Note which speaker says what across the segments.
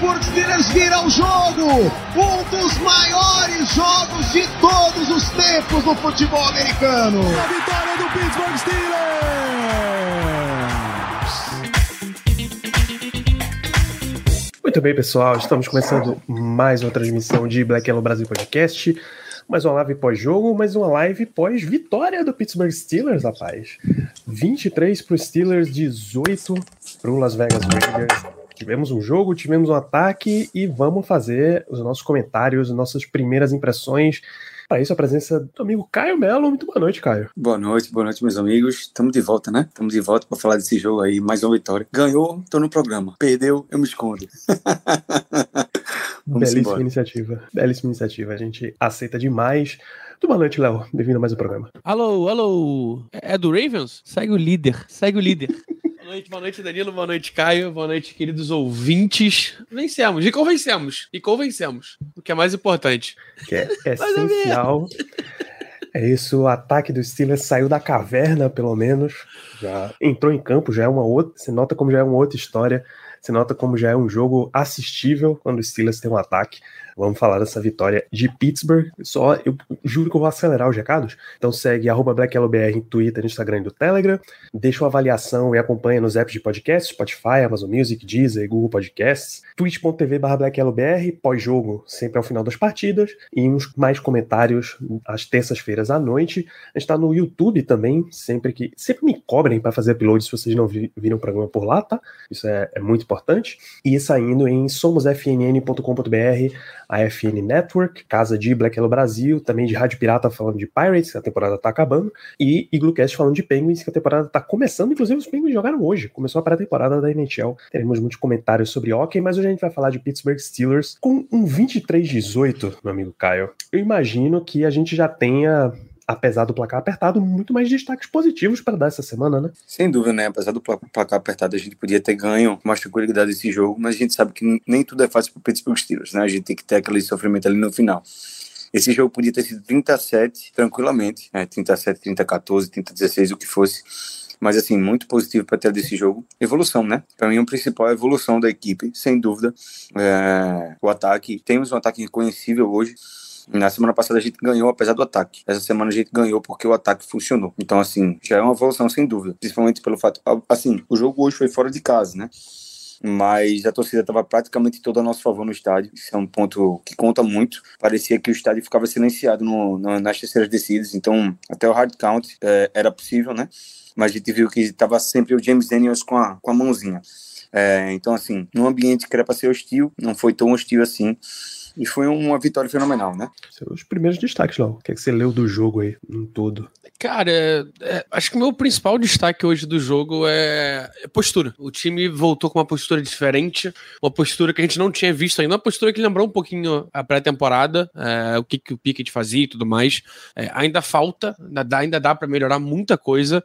Speaker 1: Steelers vira o jogo! Um dos maiores jogos de todos os tempos no futebol americano!
Speaker 2: A vitória do Pittsburgh Steelers!
Speaker 3: Muito bem, pessoal, estamos começando mais uma transmissão de Black Yellow Brasil Podcast. Mais uma live pós-jogo, mais uma live pós-vitória do Pittsburgh Steelers, rapaz. 23 para os Steelers, 18 para o Las Vegas Raiders. Tivemos um jogo, tivemos um ataque e vamos fazer os nossos comentários, nossas primeiras impressões. Para isso, a presença do amigo Caio Melo. Muito boa noite, Caio.
Speaker 4: Boa noite, boa noite, meus amigos. Estamos de volta, né? Estamos de volta para falar desse jogo aí, mais uma vitória. Ganhou, tô no programa. Perdeu, eu me escondo.
Speaker 3: Belíssima
Speaker 4: embora.
Speaker 3: iniciativa. Belíssima iniciativa. A gente aceita demais. Muito boa noite, Léo. Bem-vindo a mais um programa.
Speaker 5: Alô, alô. É do Ravens? Segue o líder. Segue o líder. boa noite, boa noite, Danilo. Boa noite, Caio. Boa noite, queridos ouvintes. Vencemos. E convencemos. E convencemos. O que é mais importante.
Speaker 3: que é essencial. É isso, o ataque do Steelers saiu da caverna, pelo menos. Já entrou em campo, já é uma outra. Se nota como já é uma outra história. Se nota como já é um jogo assistível quando o Steelers tem um ataque. Vamos falar dessa vitória de Pittsburgh. Só eu juro que eu vou acelerar os recados. Então segue BlackYellowBR em Twitter, Instagram e no Telegram. Deixa uma avaliação e acompanha nos apps de podcast, Spotify, Amazon Music, Deezer Google Podcasts. twitch.tv BlackYellowBR, pós-jogo, sempre ao final das partidas. E uns mais comentários às terças-feiras à noite. A gente tá no YouTube também, sempre que. Sempre me para fazer upload se vocês não vi- viram o programa por lá, tá? Isso é, é muito importante. E saindo em somosfnn.com.br, a FN Network, casa de Black Yellow Brasil, também de Rádio Pirata falando de Pirates, que a temporada tá acabando, e Iglocast falando de Penguins, que a temporada tá começando, inclusive os Penguins jogaram hoje, começou a pré-temporada da NHL. Teremos muitos comentários sobre hockey, mas hoje a gente vai falar de Pittsburgh Steelers com um 23-18, meu amigo Caio. Eu imagino que a gente já tenha apesar do placar apertado, muito mais destaques positivos para dar essa semana, né?
Speaker 4: Sem dúvida, né? Apesar do pla- placar apertado, a gente podia ter ganho mais tranquilidade esse jogo, mas a gente sabe que nem tudo é fácil para o Pittsburgh Steelers, né? A gente tem que ter aquele sofrimento ali no final. Esse jogo podia ter sido 37 tranquilamente, né? 37, 30, 14, 30, 16, o que fosse. Mas, assim, muito positivo para ter desse jogo. Evolução, né? Para mim, o principal é a evolução da equipe, sem dúvida. É, O ataque, temos um ataque reconhecível hoje. Na semana passada a gente ganhou apesar do ataque. Essa semana a gente ganhou porque o ataque funcionou. Então, assim, já é uma evolução sem dúvida. Principalmente pelo fato. Assim, o jogo hoje foi fora de casa, né? Mas a torcida estava praticamente toda a nosso favor no estádio. Isso é um ponto que conta muito. Parecia que o estádio ficava silenciado no, no- nas terceiras descidas. Então, até o hard count é, era possível, né? Mas a gente viu que estava sempre o James Daniels com a, com a mãozinha. É, então, assim, num ambiente que era para ser hostil, não foi tão hostil assim. E foi uma vitória fenomenal, né?
Speaker 3: Seus primeiros destaques, Léo. O que, é que você leu do jogo aí, no todo?
Speaker 5: Cara, é- é, acho que o meu principal destaque hoje do jogo é é postura. O time voltou com uma postura diferente, uma postura que a gente não tinha visto ainda, uma postura que lembrou um pouquinho a pré-temporada, é, o que, que o Pickett fazia e tudo mais. É, ainda falta, ainda dá, ainda dá para melhorar muita coisa.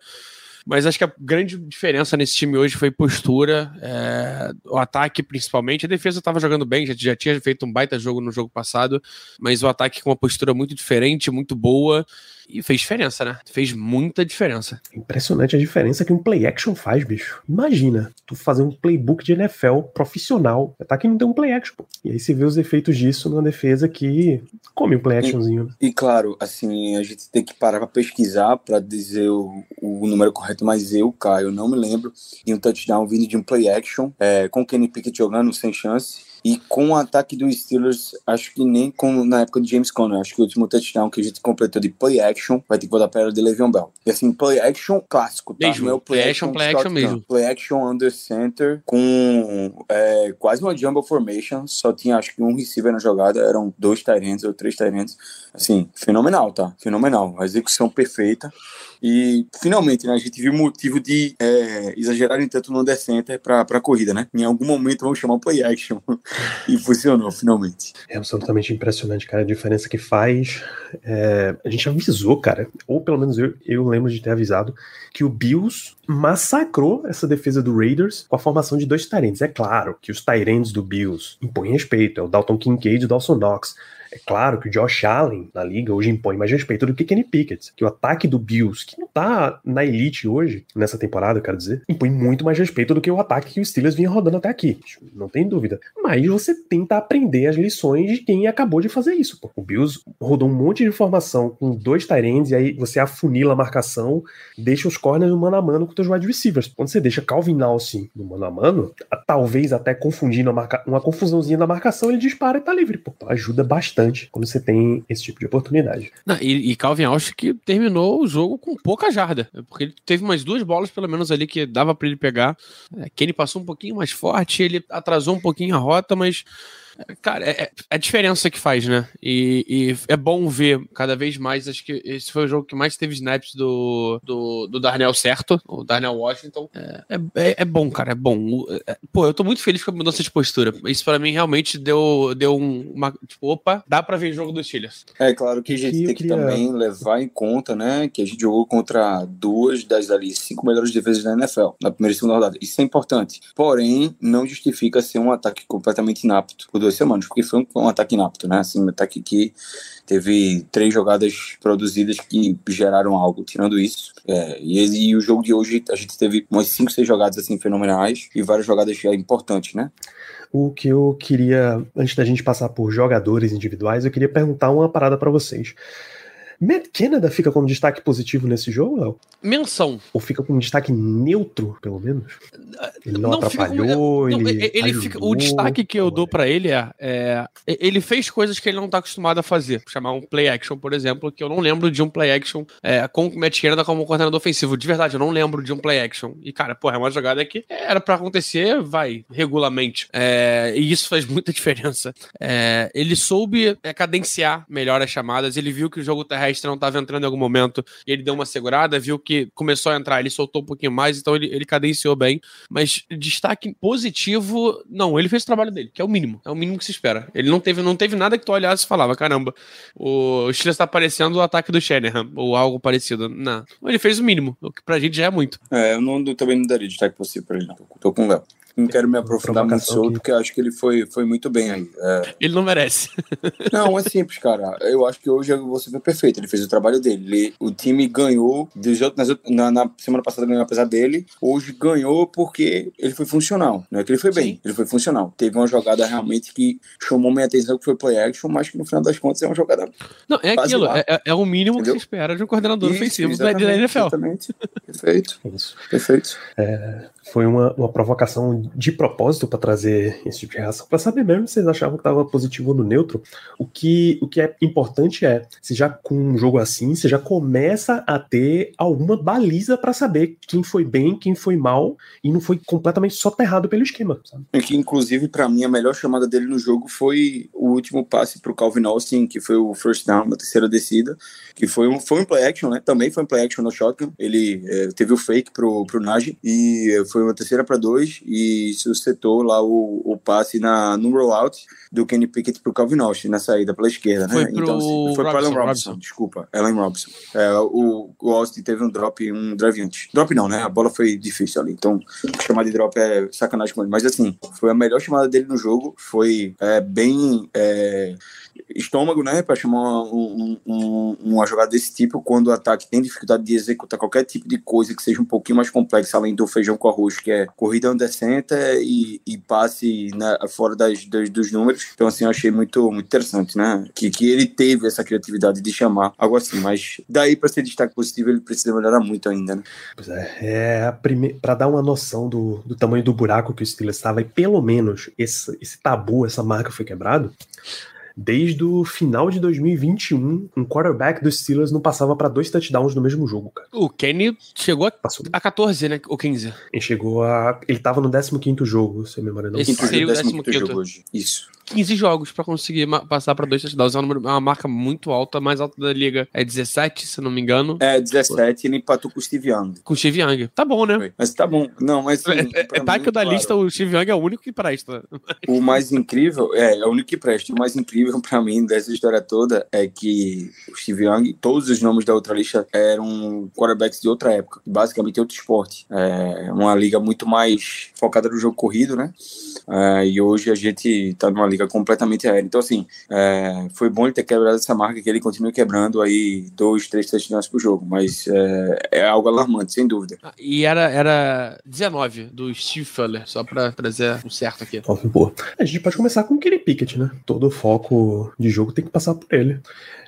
Speaker 5: Mas acho que a grande diferença nesse time hoje foi postura, é, o ataque principalmente. A defesa estava jogando bem, já, já tinha feito um baita jogo no jogo passado, mas o ataque com uma postura muito diferente, muito boa. E fez diferença, né? Fez muita diferença.
Speaker 3: Impressionante a diferença que um play action faz, bicho. Imagina, tu fazer um playbook de NFL profissional. Tá que não tem um play action, pô. E aí você vê os efeitos disso numa defesa que come um play actionzinho. né?
Speaker 4: E claro, assim, a gente tem que parar para pesquisar para dizer o, o número correto, mas eu, Caio, não me lembro de um touchdown vindo de um play action, é, com o Kenny Pickett jogando sem chance. E com o ataque dos Steelers, acho que nem como na época de James Conner. Acho que o último touchdown que a gente completou de play action vai ter que voltar para era de Le'Veon Bell. E assim, play action clássico, tá?
Speaker 5: Mesmo,
Speaker 4: Não é o
Speaker 5: play action, play action mesmo.
Speaker 4: Play action under center com é, quase uma jumbo formation. Só tinha acho que um receiver na jogada, eram dois Tyrants ou três Tyrants. Assim, fenomenal, tá? Fenomenal. A execução perfeita. E finalmente, né, a gente viu motivo de é, exagerarem tanto no under center pra, pra corrida, né? Em algum momento vamos chamar play action. e funcionou finalmente.
Speaker 3: É absolutamente impressionante, cara, a diferença que faz. É, a gente avisou, cara, ou pelo menos eu, eu lembro de ter avisado, que o Bills massacrou essa defesa do Raiders com a formação de dois Tyrants. É claro que os Tyrants do Bills impõem respeito, é o Dalton Kincaid e o Dawson Knox. É claro que o Josh Allen na liga hoje impõe mais respeito do que Kenny Pickett, que o ataque do Bills, que não tá na elite hoje, nessa temporada, eu quero dizer, impõe muito mais respeito do que o ataque que o Steelers vinha rodando até aqui. Não tem dúvida. Mas você tenta aprender as lições de quem acabou de fazer isso. Pô. O Bills rodou um monte de informação com dois Tyrands e aí você afunila a marcação, deixa os corners no mano a mano com os wide receivers. Quando você deixa Calvin Austin no mano a mano, talvez até confundindo marca... uma confusãozinha na marcação, ele dispara e tá livre. Pô. Então ajuda bastante quando você tem esse tipo de oportunidade.
Speaker 5: Não, e, e, Calvin Austin que terminou o jogo com pouca jarda, porque ele teve umas duas bolas pelo menos ali que dava para ele pegar. É, Kenny passou um pouquinho mais forte, ele atrasou um pouquinho a rota, mas Cara, é, é, a diferença que faz, né? E, e, é bom ver cada vez mais. Acho que esse foi o jogo que mais teve snaps do, do, do Darnell certo, o Darnell Washington. É, é, é bom, cara, é bom. É, pô, eu tô muito feliz com a mudança de postura. Isso para mim realmente deu, deu um, uma. Tipo, opa, dá pra ver jogo dos Steelers.
Speaker 4: É claro que a gente tem que queria... também levar em conta, né? Que a gente jogou contra duas das ali cinco melhores defesas da NFL na primeira e segunda rodada. Isso é importante. Porém, não justifica ser um ataque completamente inapto duas semanas, porque foi um, um ataque inapto, né? Assim, um ataque que teve três jogadas produzidas que geraram algo. Tirando isso, é, e, e, o jogo de hoje a gente teve umas cinco, seis jogadas assim fenomenais e várias jogadas importantes, né?
Speaker 3: O que eu queria, antes da gente passar por jogadores individuais, eu queria perguntar uma parada para vocês. Matt Canada fica com destaque positivo nesse jogo, Léo?
Speaker 5: Menção.
Speaker 3: Ou fica com destaque neutro, pelo menos? Ele não, não atrapalhou,
Speaker 5: fica,
Speaker 3: não, ele,
Speaker 5: ele fica, O destaque que eu dou para ele é, é, Ele fez coisas que ele não tá acostumado a fazer. Chamar um play action, por exemplo, que eu não lembro de um play action é, com o Matt Canada como coordenador ofensivo. De verdade, eu não lembro de um play action. E, cara, pô, é uma jogada que era para acontecer, vai, regularmente. É, e isso faz muita diferença. É, ele soube é, cadenciar melhor as chamadas, ele viu que o jogo terrestre terrestre não estava entrando em algum momento e ele deu uma segurada, viu que começou a entrar, ele soltou um pouquinho mais, então ele, ele cadenciou bem. Mas destaque positivo, não, ele fez o trabalho dele, que é o mínimo, é o mínimo que se espera. Ele não teve, não teve nada que tu olhasse e falava, caramba, o Steelers está parecendo o ataque do Shanahan, ou algo parecido. Não, ele fez o mínimo, o que pra gente já é muito.
Speaker 4: É, eu não, também não daria destaque possível pra ele, não. Tô com o Léo não quero me aprofundar muito sobre, porque acho que ele foi, foi muito bem aí. É...
Speaker 5: Ele não merece.
Speaker 4: não, é simples, cara. Eu acho que hoje você foi perfeito. Ele fez o trabalho dele. Ele, o time ganhou, na, na, semana passada ganhou apesar dele, hoje ganhou porque ele foi funcional. Não é que ele foi bem, Sim. ele foi funcional. Teve uma jogada realmente que chamou minha atenção, que foi play action, mas que no final das contas é uma jogada.
Speaker 5: Não, é aquilo, é, é, o mínimo Entendeu? que se espera de um coordenador Isso, ofensivo da NFL.
Speaker 4: Exatamente. Perfeito. Isso. Perfeito.
Speaker 3: É, foi uma, uma provocação de propósito para trazer esse tipo de reação, para saber mesmo se vocês achavam que estava positivo ou no neutro. O que, o que é importante é, se já com um jogo assim, você já começa a ter alguma baliza para saber quem foi bem, quem foi mal, e não foi completamente soterrado pelo esquema. Sabe?
Speaker 4: É que, inclusive, para mim, a melhor chamada dele no jogo foi o último passe para o Calvin Austin, que foi o first down na terceira descida, que foi um, foi um play action, né? Também foi um play action no shotgun. Ele é, teve o fake pro, pro Najee e foi uma terceira para dois e suscitou lá o, o passe na, no rollout do Kenny Pickett pro Calvin Austin na saída pela esquerda, né?
Speaker 5: Foi pro então,
Speaker 4: assim, foi
Speaker 5: para
Speaker 4: Allen Robinson, Robinson, desculpa, Allen Robinson. É, o, o Austin teve um drop, um drive antes. Drop não, né? A bola foi difícil ali, então chamar de drop é sacanagem com ele. Mas assim, foi a melhor chamada dele no jogo, foi é, bem é, estômago, né? Para chamar um, um, uma jogada desse tipo quando o ataque tem dificuldade de executar qualquer tipo de coisa que seja um pouquinho mais complexa, além do feijão com arroz, que é corrida under center e, e passe né, fora das, das, dos números. Então, assim, eu achei muito, muito interessante, né? Que, que ele teve essa criatividade de chamar algo assim, mas daí para ser destaque positivo ele precisa melhorar muito ainda, né?
Speaker 3: Pois é, é para dar uma noção do, do tamanho do buraco que o Steelers estava e pelo menos esse, esse tabu, essa marca foi quebrado, Desde o final de 2021, um quarterback dos Steelers não passava para dois touchdowns no mesmo jogo, cara.
Speaker 5: O Kenny chegou a,
Speaker 3: Passou.
Speaker 5: a 14, né? Ou 15.
Speaker 3: Ele chegou a. Ele tava no 15 jogo, se a memória não
Speaker 5: Esse
Speaker 3: me
Speaker 5: seria o
Speaker 4: décimo
Speaker 5: 15º.
Speaker 4: quinto jogo hoje. Isso.
Speaker 5: 15 jogos pra conseguir passar pra dois touchdowns. É uma, uma marca muito alta, a mais alta da liga. É 17, se não me engano.
Speaker 4: É, 17, ele empatou com o Steve Young.
Speaker 5: Com o Steve Young. Tá bom, né?
Speaker 4: Mas tá bom. Não, mas. assim,
Speaker 5: É,
Speaker 4: pra
Speaker 5: é, tá que o da
Speaker 4: claro,
Speaker 5: lista, o Steve Young é o único que presta.
Speaker 4: O mais incrível, é, é o único que presta. O mais incrível pra mim dessa história toda é que o Steve Young, todos os nomes da outra lista eram quarterbacks de outra época, basicamente outro esporte. É uma liga muito mais focada no jogo corrido, né? É, e hoje a gente tá numa liga completamente aérea. Então, assim, é, foi bom ele ter quebrado essa marca que ele continua quebrando aí dois, três touchdowns por jogo, mas é, é algo alarmante, sem dúvida.
Speaker 5: Ah, E era, era 19 do Steve Fuller, só pra trazer o certo aqui.
Speaker 3: Óbvio, pô. A gente pode começar com o Kenny Pickett, né? Todo o foco de jogo tem que passar por ele.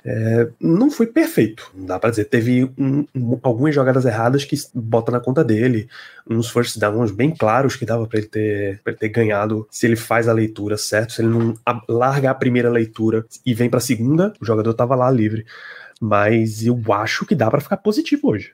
Speaker 3: É, não foi perfeito, não dá pra dizer. Teve um- um- algumas jogadas erradas que bota na conta dele, uns first downs bem claros que dava pra ele ter, pra ele ter ganhado se ele faz a leitura certo, se ele não larga a primeira leitura e vem pra segunda, o jogador tava lá livre. Mas eu acho que dá pra ficar positivo hoje.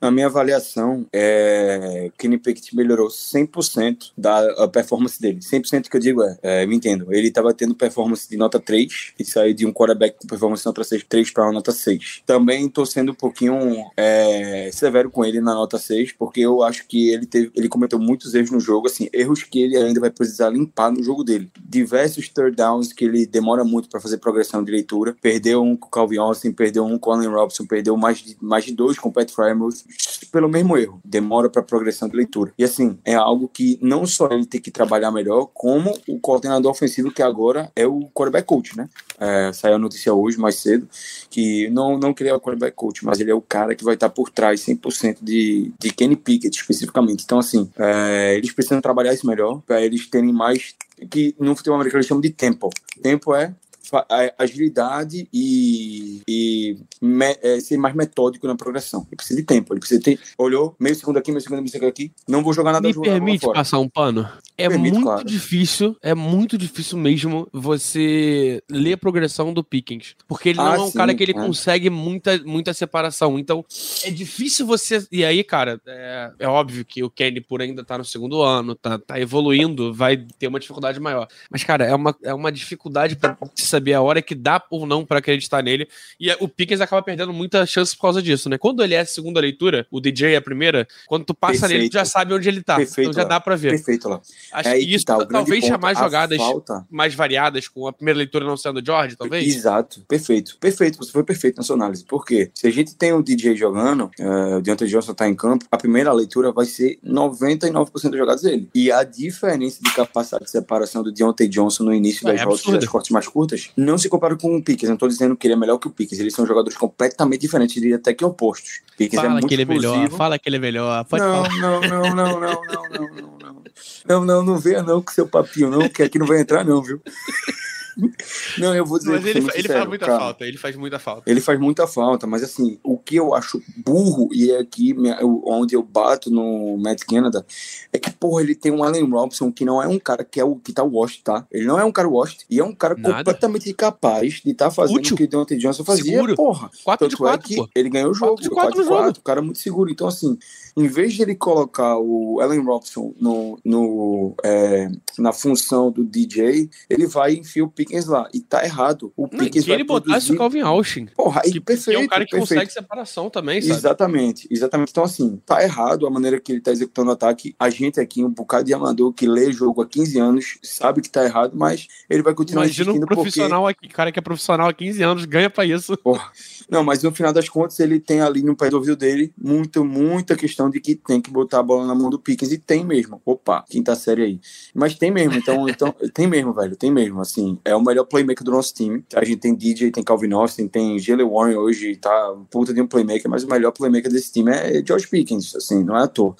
Speaker 4: A minha avaliação é que Kenny Pickett melhorou 100% da performance dele. 100% que eu digo é, é, me entendo, ele estava tendo performance de nota 3 e saiu de um quarterback com performance de nota 6, 3 para uma nota 6. Também estou sendo um pouquinho é, severo com ele na nota 6, porque eu acho que ele, teve, ele cometeu muitos erros no jogo, assim, erros que ele ainda vai precisar limpar no jogo dele. Diversos third downs que ele demora muito para fazer progressão de leitura. Perdeu um com o Calvin Austin, perdeu um Allen Robinson, perdeu mais de, mais de dois com pelo mesmo erro. Demora para progressão de leitura. E assim, é algo que não só ele tem que trabalhar melhor, como o coordenador ofensivo, que agora é o quarterback coach, né? É, saiu a notícia hoje, mais cedo, que não, não que ele é o quarterback coach, mas ele é o cara que vai estar por trás 100% de, de Kenny Pickett, especificamente. Então, assim, é, eles precisam trabalhar isso melhor, para eles terem mais. Que no futebol americano eles chamam de tempo. Tempo é agilidade e, e me- é, ser mais metódico na progressão. Ele precisa de tempo, ele precisa ter. Olhou, meio segundo aqui, meio segundo, meio segundo aqui. Não vou jogar nada
Speaker 5: Me permite passar um pano? É muito
Speaker 4: claro.
Speaker 5: difícil, é muito difícil mesmo você ler a progressão do Pickens. Porque ele não
Speaker 4: Ah,
Speaker 5: é um
Speaker 4: sim,
Speaker 5: cara que ele
Speaker 4: é.
Speaker 5: consegue muita, muita separação. Então, é difícil você. E aí, cara, é, é óbvio que o Kenny, por ainda tá no segundo ano, tá, tá evoluindo, vai ter uma dificuldade maior. Mas, cara, é uma, é uma dificuldade pra se saber a hora que dá ou não pra acreditar nele. E é- o Pickens acaba perdendo muita chance por causa disso, né? Quando ele é a segunda leitura, o DJ é a primeira, quando tu passa nele, tu já
Speaker 4: Perfeito.
Speaker 5: sabe onde ele tá.
Speaker 4: Perfeito,
Speaker 5: então já dá pra ver.
Speaker 4: Perfeito lá.
Speaker 5: Acho
Speaker 4: É
Speaker 5: que isso
Speaker 4: tá, o grande
Speaker 5: talvez
Speaker 4: ponto,
Speaker 5: chamar jogadas
Speaker 4: falta-
Speaker 5: mais variadas, com a primeira leitura não sendo George, talvez.
Speaker 4: Exato, perfeito, perfeito. Você foi perfeito na sua análise. Por quê? Se a gente tem um DJ jogando, uh, o Deontay Johnson tá em campo, a primeira leitura vai ser 99% das jogadas dele. E a diferença de capacidade de separação do Deontay Johnson no início
Speaker 5: É
Speaker 4: das rotas
Speaker 5: absurda.
Speaker 4: das cortes mais curtas não se compara com o Pickens. Não tô dizendo que ele é melhor que o Pickens. Eles são jogadores completamente diferentes, diria até que opostos. Pickens é
Speaker 5: Fala
Speaker 4: muito
Speaker 5: que ele é melhor, fala que ele é melhor. Pode
Speaker 4: não,
Speaker 5: falar.
Speaker 4: não, não, não, não, não, não, não, não. Não, não, não venha não com seu papinho, não, que aqui não vai entrar, não, viu? Não, eu vou dizer
Speaker 5: Mas
Speaker 4: que
Speaker 5: ele, ele
Speaker 4: sincero,
Speaker 5: faz muita
Speaker 4: cara.
Speaker 5: falta, ele faz muita falta.
Speaker 4: Ele faz muita falta, mas assim, o que eu acho burro, e é aqui minha- eu- onde eu bato no Matt Canada, é que, porra, ele tem um Allen Robinson que não é um cara que é o que tá washed, tá? Ele não é um cara washed, e é um cara
Speaker 5: Nada.
Speaker 4: completamente capaz de estar fazendo
Speaker 5: Útil.
Speaker 4: o que o Deontay Johnson fazia,
Speaker 5: Seguro.
Speaker 4: porra.
Speaker 5: 4 de
Speaker 4: Tanto é
Speaker 5: 4,
Speaker 4: que
Speaker 5: pô.
Speaker 4: ele ganhou o jogo,
Speaker 5: Quatro de
Speaker 4: foi
Speaker 5: quatro
Speaker 4: 4 de
Speaker 5: no
Speaker 4: 4, o cara é muito seguro. Então, assim, em vez de ele colocar o Allen Robinson no, no, é, na função do DJ, ele vai e enfia o Pickens lá. E tá errado. O
Speaker 5: Não,
Speaker 4: Pickens
Speaker 5: que ele
Speaker 4: vai
Speaker 5: botasse o
Speaker 4: produzir...
Speaker 5: Calvin Austin.
Speaker 4: Porra, aí
Speaker 5: Que, que
Speaker 4: perfeito,
Speaker 5: é um cara que
Speaker 4: perfeito.
Speaker 5: consegue separação também, sabe?
Speaker 4: Exatamente, exatamente. Então, assim, tá errado a maneira que ele tá executando o ataque. A gente aqui, um bocado de amador que lê jogo há 15 anos, sabe que tá errado, mas ele vai continuar
Speaker 5: Imagina um profissional aqui, cara que é profissional há 15 anos, ganha pra isso.
Speaker 4: porque... Porra. Não, mas no final das contas, ele tem ali no pé do ouvido dele muito, muita questão de que tem que botar a bola na mão do Pickens. E tem mesmo. Opa, quinta série aí. Mas tem mesmo, então, então tem mesmo, velho. Tem mesmo, assim. É o melhor playmaker do nosso time. A gente tem DJ, tem Calvin Austin, tem Jalen Warren hoje, tá puta de um playmaker, mas o melhor playmaker desse time é George Pickens, assim, não é à toa.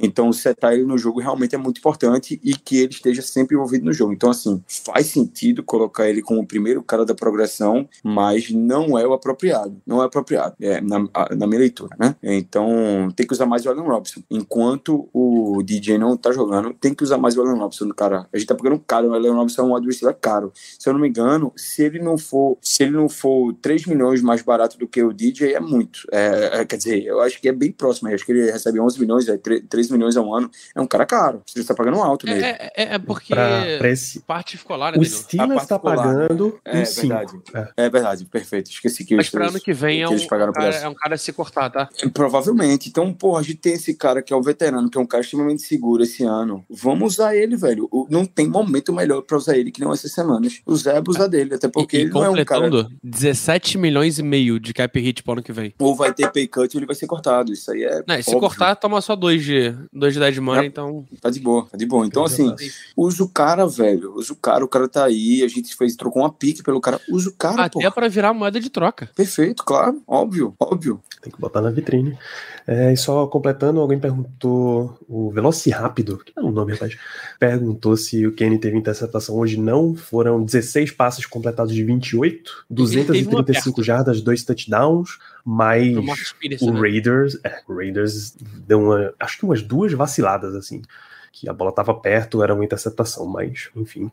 Speaker 4: Então, setar ele no jogo realmente é muito importante e que ele esteja sempre envolvido no jogo. Então, assim, faz sentido colocar ele como o primeiro cara da progressão, mas não é o apropriado. Não é apropriado, é, na, na minha leitura, né? Então, tem que usar mais o Allen Robson. Enquanto o DJ não tá jogando, tem que usar mais o Allen Robson, cara. A gente tá pegando caro, o Allen Robson é um adversário caro. Se eu não me engano, se ele não for, se ele não for 3 milhões mais barato do que o DJ, é muito. É, é, quer dizer, eu acho que é bem próximo. Eu acho que ele recebe 11 milhões, é 3, 3 milhões ao ano. É um cara caro. Você está pagando alto
Speaker 5: É,
Speaker 4: nele.
Speaker 5: é, é- é porque
Speaker 3: Pra- pra esse-
Speaker 5: parte escolar, né,
Speaker 3: O? Steelers tá
Speaker 4: particular,
Speaker 3: pagando
Speaker 4: É
Speaker 3: 5.
Speaker 4: verdade. É verdade, perfeito. Esqueci que
Speaker 5: Mas
Speaker 4: três-
Speaker 5: ano que vem é
Speaker 4: que
Speaker 5: um,
Speaker 4: eles pagaram por
Speaker 5: cara, é um cara a se cortar, tá?
Speaker 4: Provavelmente. Então, porra, a gente tem esse cara que é o veterano, que é um cara extremamente seguro esse ano. Vamos usar ele, velho. Não tem momento melhor pra usar ele que não essas semanas. O Zé abusar dele, até porque
Speaker 5: e, e
Speaker 4: ele não é um cara.
Speaker 5: completando, 17 milhões e meio de cap hit pro ano que vem.
Speaker 4: Ou vai ter pay cut ou ele vai ser cortado. Isso aí é.
Speaker 5: Não, se cortar, toma só dois de, dois de dead money,
Speaker 4: É.
Speaker 5: então...
Speaker 4: Tá de boa, tá de boa. Então, assim, usa o cara, velho. Usa o cara, o cara tá aí. A gente fez, trocou uma pique pelo cara. Usa o cara,
Speaker 5: Até
Speaker 4: pô.
Speaker 5: pra virar moeda de troca.
Speaker 4: Perfeito, claro. Óbvio, óbvio.
Speaker 3: Tem que botar na vitrine. É, e só completando, alguém perguntou, o Velocirápido, que é o nome, rapaz, perguntou se o Kenny teve interceptação hoje. Não, foram 16 passes completados de 28,
Speaker 5: teve uma
Speaker 3: 235
Speaker 5: perto.
Speaker 3: jardas, dois touchdowns, mas o
Speaker 5: né?
Speaker 3: Raiders, é, o Raiders deu uma, acho que umas duas vaciladas, assim, que a bola tava perto, era uma interceptação, mas, enfim.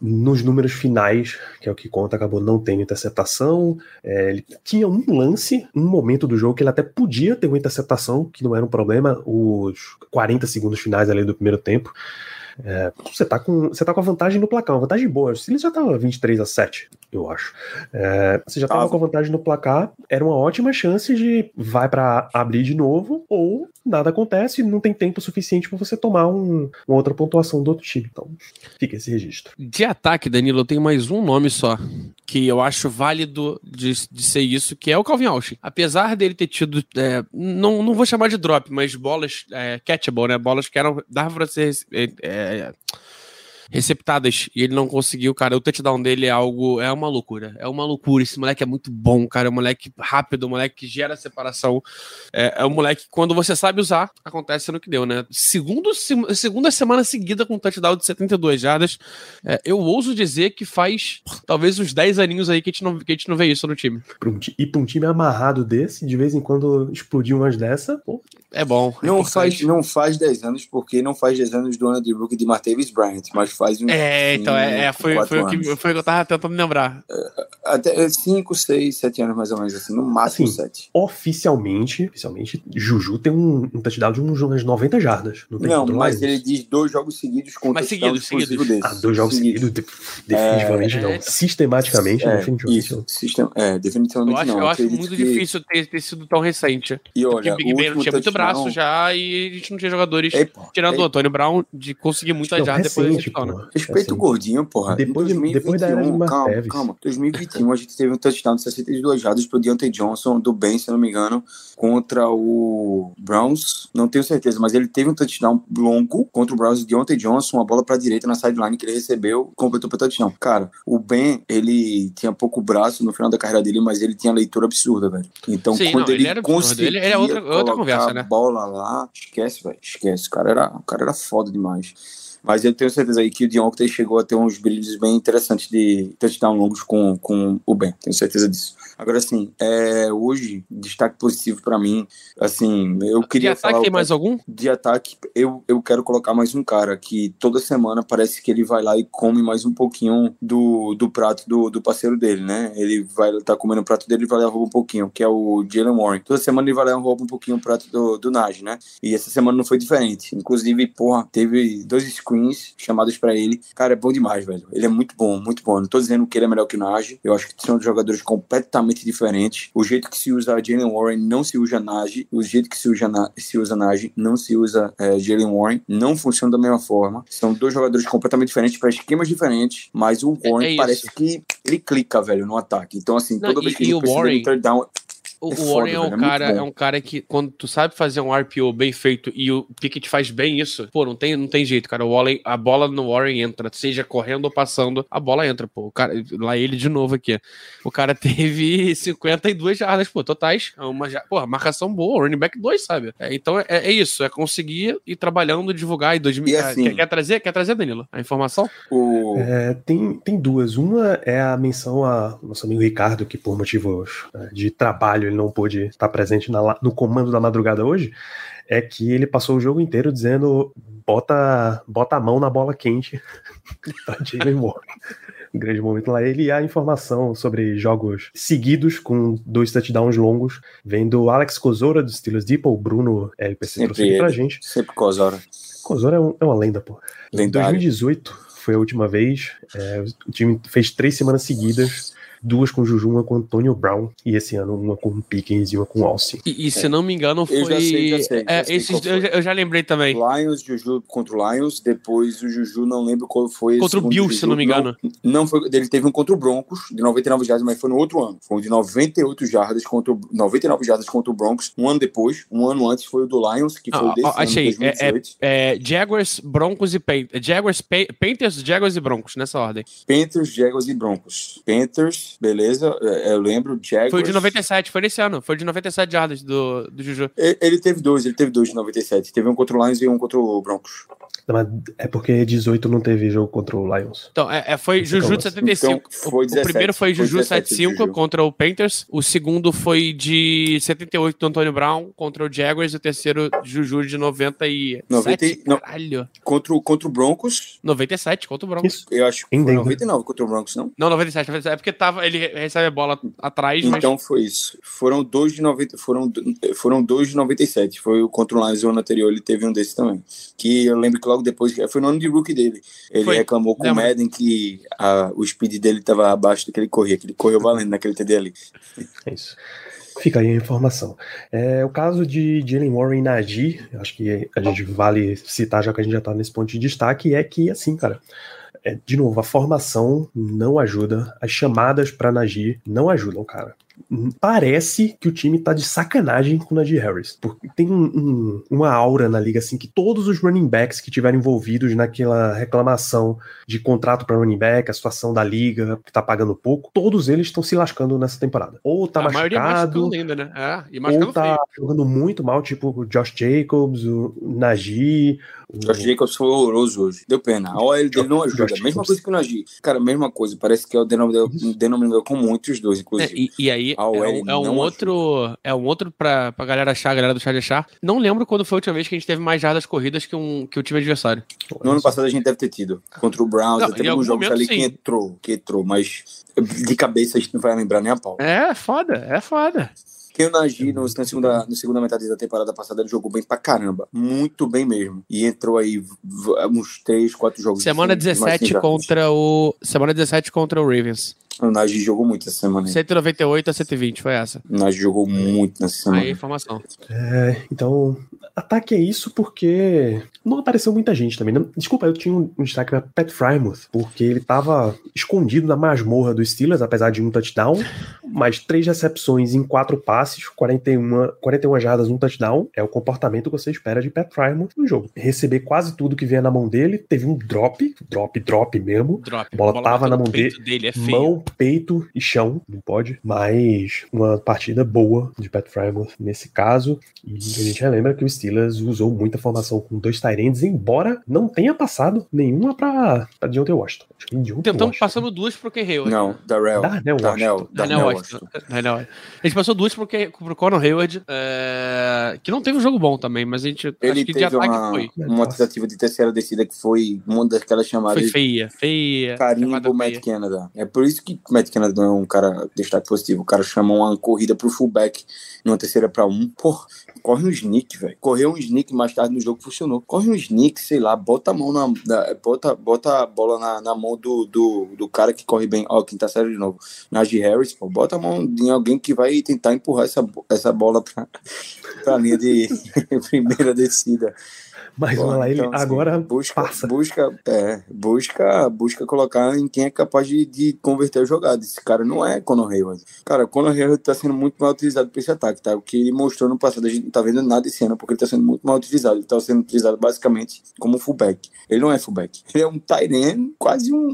Speaker 3: Nos números finais, que é o que conta, acabou não tendo interceptação. É, ele tinha um lance, um momento do jogo que ele até podia ter uma interceptação, que não era um problema, os 40 segundos finais ali do primeiro tempo. É, você, tá com, você tá com a vantagem no placar, uma vantagem boa. Se ele já tava 23 a 7, eu acho. É, você já tava
Speaker 4: Tava.
Speaker 3: com a vantagem no placar, era uma ótima chance de vai pra abrir de novo, ou nada acontece, não tem tempo suficiente pra você tomar um- uma outra pontuação do outro time. Então, fica esse registro.
Speaker 5: De ataque, Danilo, eu tenho mais um nome só, que eu acho válido de, de ser isso, que é o Calvin Austin. Apesar dele ter tido, é, não, não vou chamar de drop, mas bolas é, catchable, né? Bolas que eram, dava pra ser é, é, receptadas e ele não conseguiu, cara. O touchdown dele é algo, é uma loucura. É uma loucura. Esse moleque é muito bom, cara. É um moleque rápido, um moleque que gera separação. É, é um moleque que, quando você sabe usar, acontece no que deu, né? Segundo, se- segunda semana seguida com touchdown de 72 jardas. É, eu ouso dizer que faz talvez uns 10 aninhos aí que a gente não, que a gente não vê isso no time.
Speaker 3: Um e pra um time amarrado desse, de vez em quando explodir umas dessa, pô,
Speaker 5: É bom. é
Speaker 4: Não faz, não faz 10 anos, porque não faz 10 anos do ano de rookie de Martavis Bryant, mas faz uns
Speaker 5: É, então, é, é, foi, foi, o que, foi o que eu tava tentando lembrar.
Speaker 4: Até 5, 6, 7 anos mais ou menos, assim, no máximo
Speaker 3: Assim,
Speaker 4: 7.
Speaker 3: oficialmente, oficialmente, Juju tem um, um touchdown de uns umas 90 jardas. Não, tem
Speaker 4: Não, mas ele diz dois jogos seguidos com
Speaker 5: Mas seguidos, seguidos.
Speaker 4: desse.
Speaker 3: Ah, dois jogos seguidos, de- definitivamente
Speaker 5: É,
Speaker 3: não.
Speaker 5: é.
Speaker 3: Sistematicamente,
Speaker 4: É,
Speaker 3: definitivamente
Speaker 4: isso,
Speaker 3: não.
Speaker 4: sistema, é,
Speaker 5: Eu
Speaker 4: definitivamente
Speaker 5: acho,
Speaker 4: não.
Speaker 5: eu acho muito
Speaker 4: que-
Speaker 5: difícil ter, ter sido tão recente.
Speaker 4: E olha,
Speaker 5: o Big
Speaker 4: o
Speaker 5: Ben não tinha muito braço já e a gente não tinha jogadores,
Speaker 4: Ei, pô,
Speaker 5: tirando
Speaker 4: ei,
Speaker 5: o Antônio Brown, de conseguir muita
Speaker 3: Não,
Speaker 5: jarda depois
Speaker 3: recente,
Speaker 5: desse touchdown, né?
Speaker 3: pô.
Speaker 4: Respeita
Speaker 3: Assim,
Speaker 4: o gordinho, porra.
Speaker 3: Depois
Speaker 4: Em
Speaker 3: de- depois da era de
Speaker 4: 2021, calma,
Speaker 3: Marteves.
Speaker 4: calma. 2021 a gente teve um touchdown de 62 jardas pro Deontay Johnson do Ben, se eu não me engano, contra o Browns. Não tenho certeza, mas ele teve um touchdown longo contra o Browns de Deontay Johnson, uma bola pra direita na sideline que ele recebeu, completou pra touchdown. Cara, o Ben, ele tinha pouco braço no final da carreira dele, mas ele tinha leitura absurda, velho. Então,
Speaker 5: Sim,
Speaker 4: quando
Speaker 5: não, ele
Speaker 4: ele,
Speaker 5: era absurdo.
Speaker 4: conseguia
Speaker 5: Ele- ele é outra- outra conversa, né?
Speaker 4: Bola lá, esquece, velho. Esquece. O cara, era, o cara era foda demais. Mas eu tenho certeza aí que o Deontay chegou a ter uns brilhos bem interessantes de touchdown longos com, com o Ben. Tenho certeza disso. Agora, assim, é, hoje, destaque positivo pra mim, assim, eu
Speaker 5: De
Speaker 4: queria
Speaker 5: ataque
Speaker 4: falar...
Speaker 5: tem
Speaker 4: o-
Speaker 5: mais algum?
Speaker 4: de ataque, eu, eu quero colocar mais um cara que toda semana parece que ele vai lá e come mais um pouquinho do, do prato do, do parceiro dele, né? Ele vai estar comendo o prato dele e vai lá e rouba um pouquinho, que é o Jalen Warren. Toda semana ele vai lá e rouba um pouquinho o prato do, do Najee, né? E essa semana não foi diferente. Inclusive, porra, teve dois screens chamados pra ele. Cara, é bom demais, velho. Ele é muito bom, muito bom. Não tô dizendo que ele é melhor que o Najee. Eu acho que são jogadores completamente diferentes. O jeito que se usa Jalen Warren não se usa Najee. O jeito que se usa, Na- se usa Najee não se usa é, Jalen Warren. Não funciona da mesma forma. São dois jogadores completamente diferentes para esquemas diferentes. Mas o
Speaker 5: É-
Speaker 4: Warren
Speaker 5: é isso.
Speaker 4: parece que ele clica, velho, no ataque. Então, assim,
Speaker 5: Não,
Speaker 4: toda
Speaker 5: e-
Speaker 4: vez que ele precisa
Speaker 5: Warren-
Speaker 4: de third down,
Speaker 5: O,
Speaker 4: É
Speaker 5: o
Speaker 4: foda,
Speaker 5: Warren é um
Speaker 4: é
Speaker 5: cara,
Speaker 4: bom.
Speaker 5: é um cara que, quando tu sabe fazer um RPO bem feito e o Pickett faz bem isso, pô, não tem, não tem jeito, cara. O Warren, a bola no Warren entra, seja correndo ou passando, a bola entra, pô. O cara, lá ele de novo aqui. O cara teve 52 jardas, pô, totais. É Uma, pô, marcação boa, running back 2, sabe? É, então é, é isso, é conseguir ir trabalhando, divulgar e 2000.
Speaker 4: E assim-
Speaker 5: quer, quer trazer, quer trazer, Danilo? A informação?
Speaker 4: O...
Speaker 3: É, tem, tem duas. Uma é a menção a nosso amigo Ricardo, que por motivos de trabalho ele não pôde estar presente na no comando da madrugada hoje. É que ele passou o jogo inteiro dizendo bota, bota a mão na bola quente pra Jalen Warren. Um grande momento lá. Ele e a informação sobre jogos seguidos com dois touchdowns longos, vem do Alex Kozora dos Steelers Deep, o Bruno LPC
Speaker 4: Sempre
Speaker 3: trouxe aqui pra
Speaker 4: ele.
Speaker 3: gente.
Speaker 4: Sempre Cosora.
Speaker 3: Kozora é, um- é uma lenda, pô. Em
Speaker 4: Lendário.
Speaker 3: 2018 foi a última vez. é, o time fez três semanas seguidas, duas com Juju, uma com Antonio Brown, e esse ano uma com Pickens e uma com Austin.
Speaker 5: E, e se não me engano, foi.
Speaker 4: Eu já sei, já sei, já
Speaker 5: é,
Speaker 4: sei
Speaker 5: esses, eu, já, eu já lembrei também.
Speaker 4: Lions, Juju contra o Lions, depois o Juju não lembro qual foi. esse
Speaker 5: Contra o Bills, se não me engano.
Speaker 4: Não, não foi, ele teve um contra o Broncos, de 99 jardas, mas foi no outro ano. Foi um de 98 jardas contra o, 99 jardas contra o Broncos, um ano depois, um ano antes foi o do Lions, que foi
Speaker 5: Ah,
Speaker 4: o desse
Speaker 5: ah,
Speaker 4: ano,
Speaker 5: achei, é-
Speaker 4: 2018.
Speaker 5: É, Jaguars, Broncos e Panthers. Jaguars, Pa- Panthers, Jaguars e Broncos, nessa ordem.
Speaker 4: Panthers, Jaguars e Broncos. Panthers, beleza, é, eu lembro, Jaguars.
Speaker 5: Foi de 97, foi nesse ano. Foi de 97 jardas do, do Juju.
Speaker 4: Ele ele teve dois, ele teve dois de 97. Teve um contra o Lions e um contra o Broncos.
Speaker 3: Não, mas É porque 18 não teve jogo contra o Lions.
Speaker 5: Então, é, é, foi
Speaker 3: Esse é
Speaker 5: Juju de
Speaker 3: lance.
Speaker 5: 75.
Speaker 4: Então, foi
Speaker 5: o,
Speaker 4: 17,
Speaker 5: o primeiro foi
Speaker 4: foi
Speaker 5: Juju
Speaker 4: 17
Speaker 5: 75
Speaker 4: Juju.
Speaker 5: contra o Panthers. O segundo foi de 78 do Antônio Brown contra o Jaguars. E o terceiro, Juju de 97.
Speaker 4: 90 e- não.
Speaker 5: Caralho.
Speaker 4: Contra o, contra o Broncos,
Speaker 5: 97 contra o Broncos.
Speaker 3: Isso.
Speaker 4: eu acho que
Speaker 3: Em
Speaker 4: foi
Speaker 3: Denver.
Speaker 4: 99 contra o Broncos, não?
Speaker 5: Não, 97, 97. É porque tava, ele recebe a bola atrás, mas
Speaker 4: Então foi isso. Foram dois de 90, foram, foram dois de 97. Foi o contra o Lions o ano anterior, ele teve um desses também. Que eu lembro que logo depois, foi no ano de rookie dele. Ele
Speaker 5: Foi.
Speaker 4: reclamou com o
Speaker 5: Lembro.
Speaker 4: Madden que a- o speed dele estava abaixo do que ele corria, que ele correu valendo naquele TD ali.
Speaker 3: É isso. Fica aí a informação. É, o caso de Jalen Warren e Najee, acho que a gente vale citar, já que a gente já tá nesse ponto de destaque, é que, assim, cara, é, de novo, a formação não ajuda, as chamadas pra Najee não ajudam, cara. Parece que o time tá de sacanagem com o Najee Harris. Porque tem um- um- uma aura na liga, assim, que todos os running backs que tiveram envolvidos naquela reclamação de contrato para running back, a situação da liga, que tá pagando pouco, todos eles estão se lascando nessa temporada. Ou tá
Speaker 5: a
Speaker 3: machucado,
Speaker 5: ainda, né? É, e
Speaker 3: ou tá
Speaker 5: feio.
Speaker 3: jogando muito mal, tipo o Josh Jacobs, o Najee. o-
Speaker 4: Josh Jacobs foi horroroso hoje. Deu pena. A OL dele não
Speaker 3: Josh
Speaker 4: ajuda.
Speaker 3: Jacobs.
Speaker 4: Mesma coisa que o Najee. Cara, mesma coisa. Parece que é o denominador, denominador com muitos dois,
Speaker 5: É,
Speaker 4: inclusive.
Speaker 5: e, e aí
Speaker 4: A
Speaker 5: é um, é um outro é um outro pra, pra galera achar, a galera do chat achar. Não lembro quando foi a última vez que a gente teve mais jardas corridas que, um, que o time adversário.
Speaker 4: No ano passado a gente deve ter tido. Contra o Browns,
Speaker 5: Não,
Speaker 4: teve alguns jogos
Speaker 5: momento,
Speaker 4: ali
Speaker 5: sim.
Speaker 4: que entrou, que entrou, mas de cabeça a gente não vai lembrar nem a pau.
Speaker 5: É foda, é foda.
Speaker 4: Quem o Nagy no, na, segunda, na segunda metade da temporada passada ele jogou bem pra caramba. Muito bem mesmo. E entrou aí uns 3, 4 jogos.
Speaker 5: Semana
Speaker 4: assim, mais
Speaker 5: 17
Speaker 4: sem jardas.
Speaker 5: contra o semana 17 contra o Ravens.
Speaker 4: O Nagy jogou muito essa semana. aí.
Speaker 5: 198 a 120 foi essa.
Speaker 4: O Nagy jogou muito nessa semana.
Speaker 5: Aí a informação.
Speaker 3: É, então, ataque é isso porque não apareceu muita gente também. né? Desculpa, eu tinha um um destaque pra Pat Frymouth, porque ele tava escondido na masmorra dos Steelers, apesar de um touchdown, mas três recepções em quatro passes, 41, 41 jardas, um touchdown, é o comportamento que você espera de Pat Frymouth no jogo. Receber quase tudo que vinha na mão dele, teve um drop, drop, drop mesmo,
Speaker 5: Drop.
Speaker 3: A bola tava
Speaker 5: bateu
Speaker 3: na mão
Speaker 5: peito dele, é feio.
Speaker 3: Mão, peito e chão, não pode. Mas uma partida boa de Pat Frymouth nesse caso. E a gente relembra que o Steelers usou muita formação com dois Tyrands, embora não tenha passado nenhuma pra, pra Deontay Washington. Acho que Deontay
Speaker 5: Tentamos
Speaker 3: Washington.
Speaker 5: passando duas pro Ken Hayward.
Speaker 4: Não, Darrell.
Speaker 3: Darnell. Washington.
Speaker 5: Darnell
Speaker 4: Darnell
Speaker 5: Washington. Darnell Washington. A gente passou duas pro, Ken- pro Conor Hayward, é, que não teve um jogo bom também, mas a gente
Speaker 4: Ele
Speaker 5: acho que de
Speaker 4: teve
Speaker 5: ataque
Speaker 4: uma,
Speaker 5: foi.
Speaker 4: uma tentativa de terceira descida que foi uma daquelas chamadas
Speaker 5: Foi
Speaker 4: de
Speaker 5: feia, feia.
Speaker 4: pro Matt
Speaker 5: feia.
Speaker 4: Canada. É por isso que Matt Canada não é um cara de destaque positivo. O cara chama uma corrida pro fullback numa terceira pra um. Porra, corre no sneak, velho. Correr um sneak mais tarde no jogo funcionou. Corre um sneak, sei lá, bota a mão na. na bota, bota a bola na, na mão do, do, do cara que corre bem. Ó, quinta série de novo. Najee Harris, pô, bota a mão em alguém que vai tentar empurrar essa, essa bola pra, pra linha de primeira descida.
Speaker 3: Mas Pô, lá, ele então, assim, agora
Speaker 4: busca,
Speaker 3: passa.
Speaker 4: Busca, é, busca, busca colocar em quem é capaz de, de converter a jogada. Esse cara não é Conor Hayward. Cara, o Conor Hayward tá sendo muito mal utilizado para esse ataque, tá? O que ele mostrou no passado, a gente não tá vendo nada esse ano, porque ele tá sendo muito mal utilizado. Ele tá sendo utilizado basicamente como fullback. Ele não é fullback. Ele é um tight end, quase um,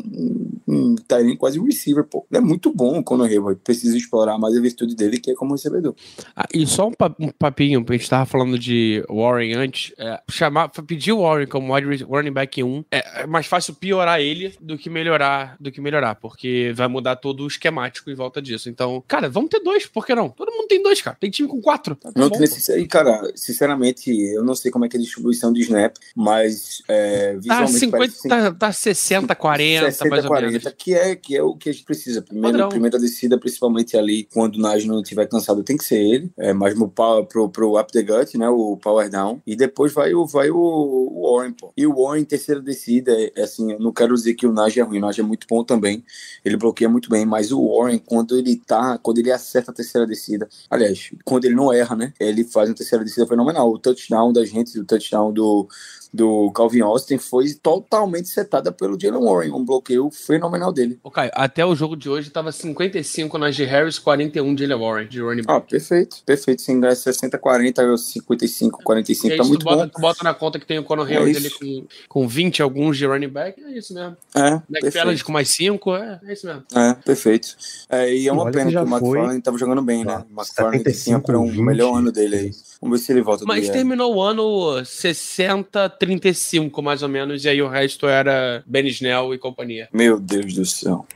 Speaker 4: um, um quase um receiver, pô. Ele é muito bom o Conor Hayward. Precisa explorar mais a virtude dele, que é como recebedor.
Speaker 5: Ah, e só um, papinho, a gente tava falando de Warren antes, é, chamar pedir o Warren como wide running back 1, é, é mais fácil piorar ele do que melhorar, do que melhorar, porque vai mudar todo o esquemático em volta disso. Então, cara, vamos ter dois, por que não? Todo mundo tem dois, cara. Tem time com quatro.
Speaker 4: Tá não necessita. E, cara, sinceramente, eu não sei como é que é a distribuição de snap, mas é,
Speaker 5: visualmente tá, 50, parece... tá, tá 60, 40, 60, mais 40, ou menos.
Speaker 4: Que é, que é o que a gente precisa. Primeiro, primeira descida, principalmente ali, quando o Naj não estiver cansado, tem que ser ele. É, mas pro, pro, pro up the gut, né, o power down. E depois vai o, vai o o Warren, pô. E o Warren, terceira descida, é, assim, eu não quero dizer que o Najee é ruim, o Najee é muito bom também. Ele bloqueia muito bem, mas o Warren, quando ele tá, quando ele acerta a terceira descida, aliás, quando ele não erra, né? Ele faz uma terceira descida fenomenal. O touchdown da gente, o touchdown do do Calvin Austin foi totalmente setada pelo Jalen Warren, um bloqueio fenomenal dele.
Speaker 5: O Caio, até o jogo de hoje estava 55 na G. Harris, 41 de Jalen Warren, de running
Speaker 4: back. Ah, perfeito, perfeito. Se ingressa 60, 40, 55, 45, e tá muito
Speaker 5: bota,
Speaker 4: bom.
Speaker 5: Tu bota na conta que tem o Conor é Hayward com, com 20 alguns de running back, é isso mesmo.
Speaker 4: É, McFarland
Speaker 5: com mais 5, é, é isso mesmo.
Speaker 4: É, perfeito. É, e é uma pena que o McFarland estava jogando bem, né? O McFarland tinha para um 20. melhor ano dele aí. Vamos ver se ele volta.
Speaker 5: Mas terminou o ano 60, 35, mais ou menos, e aí o resto era Ben Snell e companhia.
Speaker 4: Meu Deus do céu.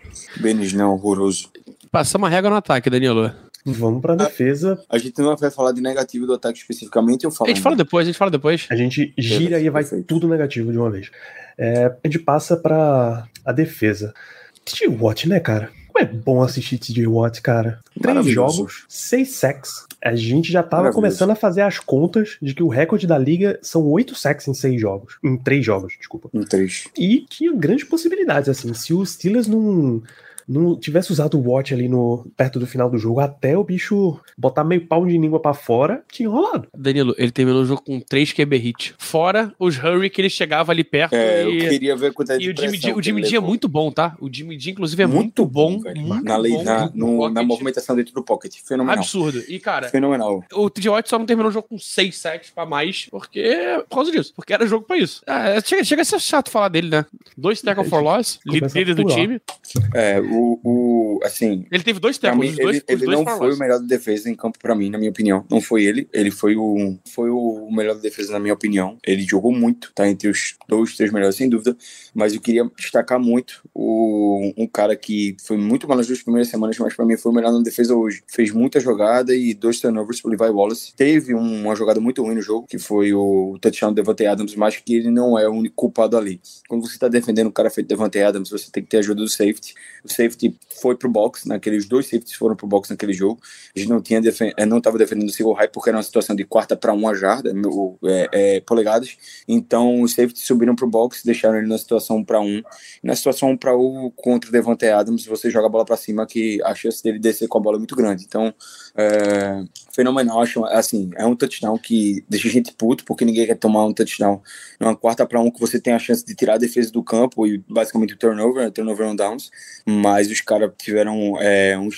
Speaker 4: Ben Snell horroroso.
Speaker 5: Passamos a regra no ataque, Danilo.
Speaker 3: Vamos pra defesa.
Speaker 4: A, a, gente não vai falar de negativo do ataque especificamente, eu falo.
Speaker 5: A gente fala depois, a gente fala depois.
Speaker 3: A gente gira e vai perfeito. tudo negativo de uma vez. É, a gente passa pra a defesa. TJ Watt, né, cara? Como é bom assistir TJ Watt, cara. Três jogos, seis sacks. A gente já tava começando a fazer as contas de que o recorde da liga são oito sacks em seis jogos. Em três jogos, desculpa.
Speaker 4: Em três.
Speaker 3: E tinha grandes possibilidades, assim. Se os Steelers não não tivesse usado o watch ali no perto do final do jogo, até o bicho botar meio pau de língua para fora, tinha rolado.
Speaker 5: Danilo, ele terminou o jogo com 3 QB hit. Fora os hurry que ele chegava ali perto.
Speaker 4: É, e... eu queria ver quantidade
Speaker 5: e de o Jimmy, D, o Jimmy D é muito bom, tá? O Jimmy D, inclusive, é muito, muito bom. muito
Speaker 4: na, lei, bom, na, no, na movimentação dentro do pocket. Fenomenal.
Speaker 5: Absurdo. E, cara,
Speaker 4: Fenomenal.
Speaker 5: o TJ Watt só não terminou o jogo com 6 sacks pra mais, porque. Por causa disso. Porque era jogo pra isso. É, chega, chega a ser chato falar dele, né? Dois tackle for loss, líder do time.
Speaker 4: É, o, o assim.
Speaker 5: Ele teve dois tempos.
Speaker 4: Mim, ele, ele não foi o melhor da defesa em campo para mim, na minha opinião. Não foi ele. Ele foi o, foi o melhor da defesa, na minha opinião. Ele jogou muito, tá entre os dois, três melhores, sem dúvida. Mas eu queria destacar muito o, um cara que foi muito mal nas duas primeiras semanas, mas para mim foi o melhor na defesa hoje. Fez muita jogada e dois turnovers pro Levi Wallace. Teve uma jogada muito ruim no jogo, que foi o touchdown do Devante Adams, mas que ele não é o único culpado ali. Quando você tá defendendo um cara feito Devante Adams, você tem que ter ajuda do safety. O safety foi pro box, naqueles dois safeties foram pro box naquele jogo. A gente não tinha eh, não estava defendendo o single high porque era uma situação de quarta para uma jarda, é, é, polegadas. Então os safeties subiram pro box, deixaram ele na situação para um. Na situação para um contra o Devante Adams, você joga a bola para cima que a chance dele descer com a bola é muito grande. Então, é, fenomenal, acho, assim, é um touchdown que deixa a gente puto, porque ninguém quer tomar um touchdown numa quarta para um que você tem a chance de tirar a defesa do campo e basicamente o turnover, turnover on downs, mas os caras tiveram é, um,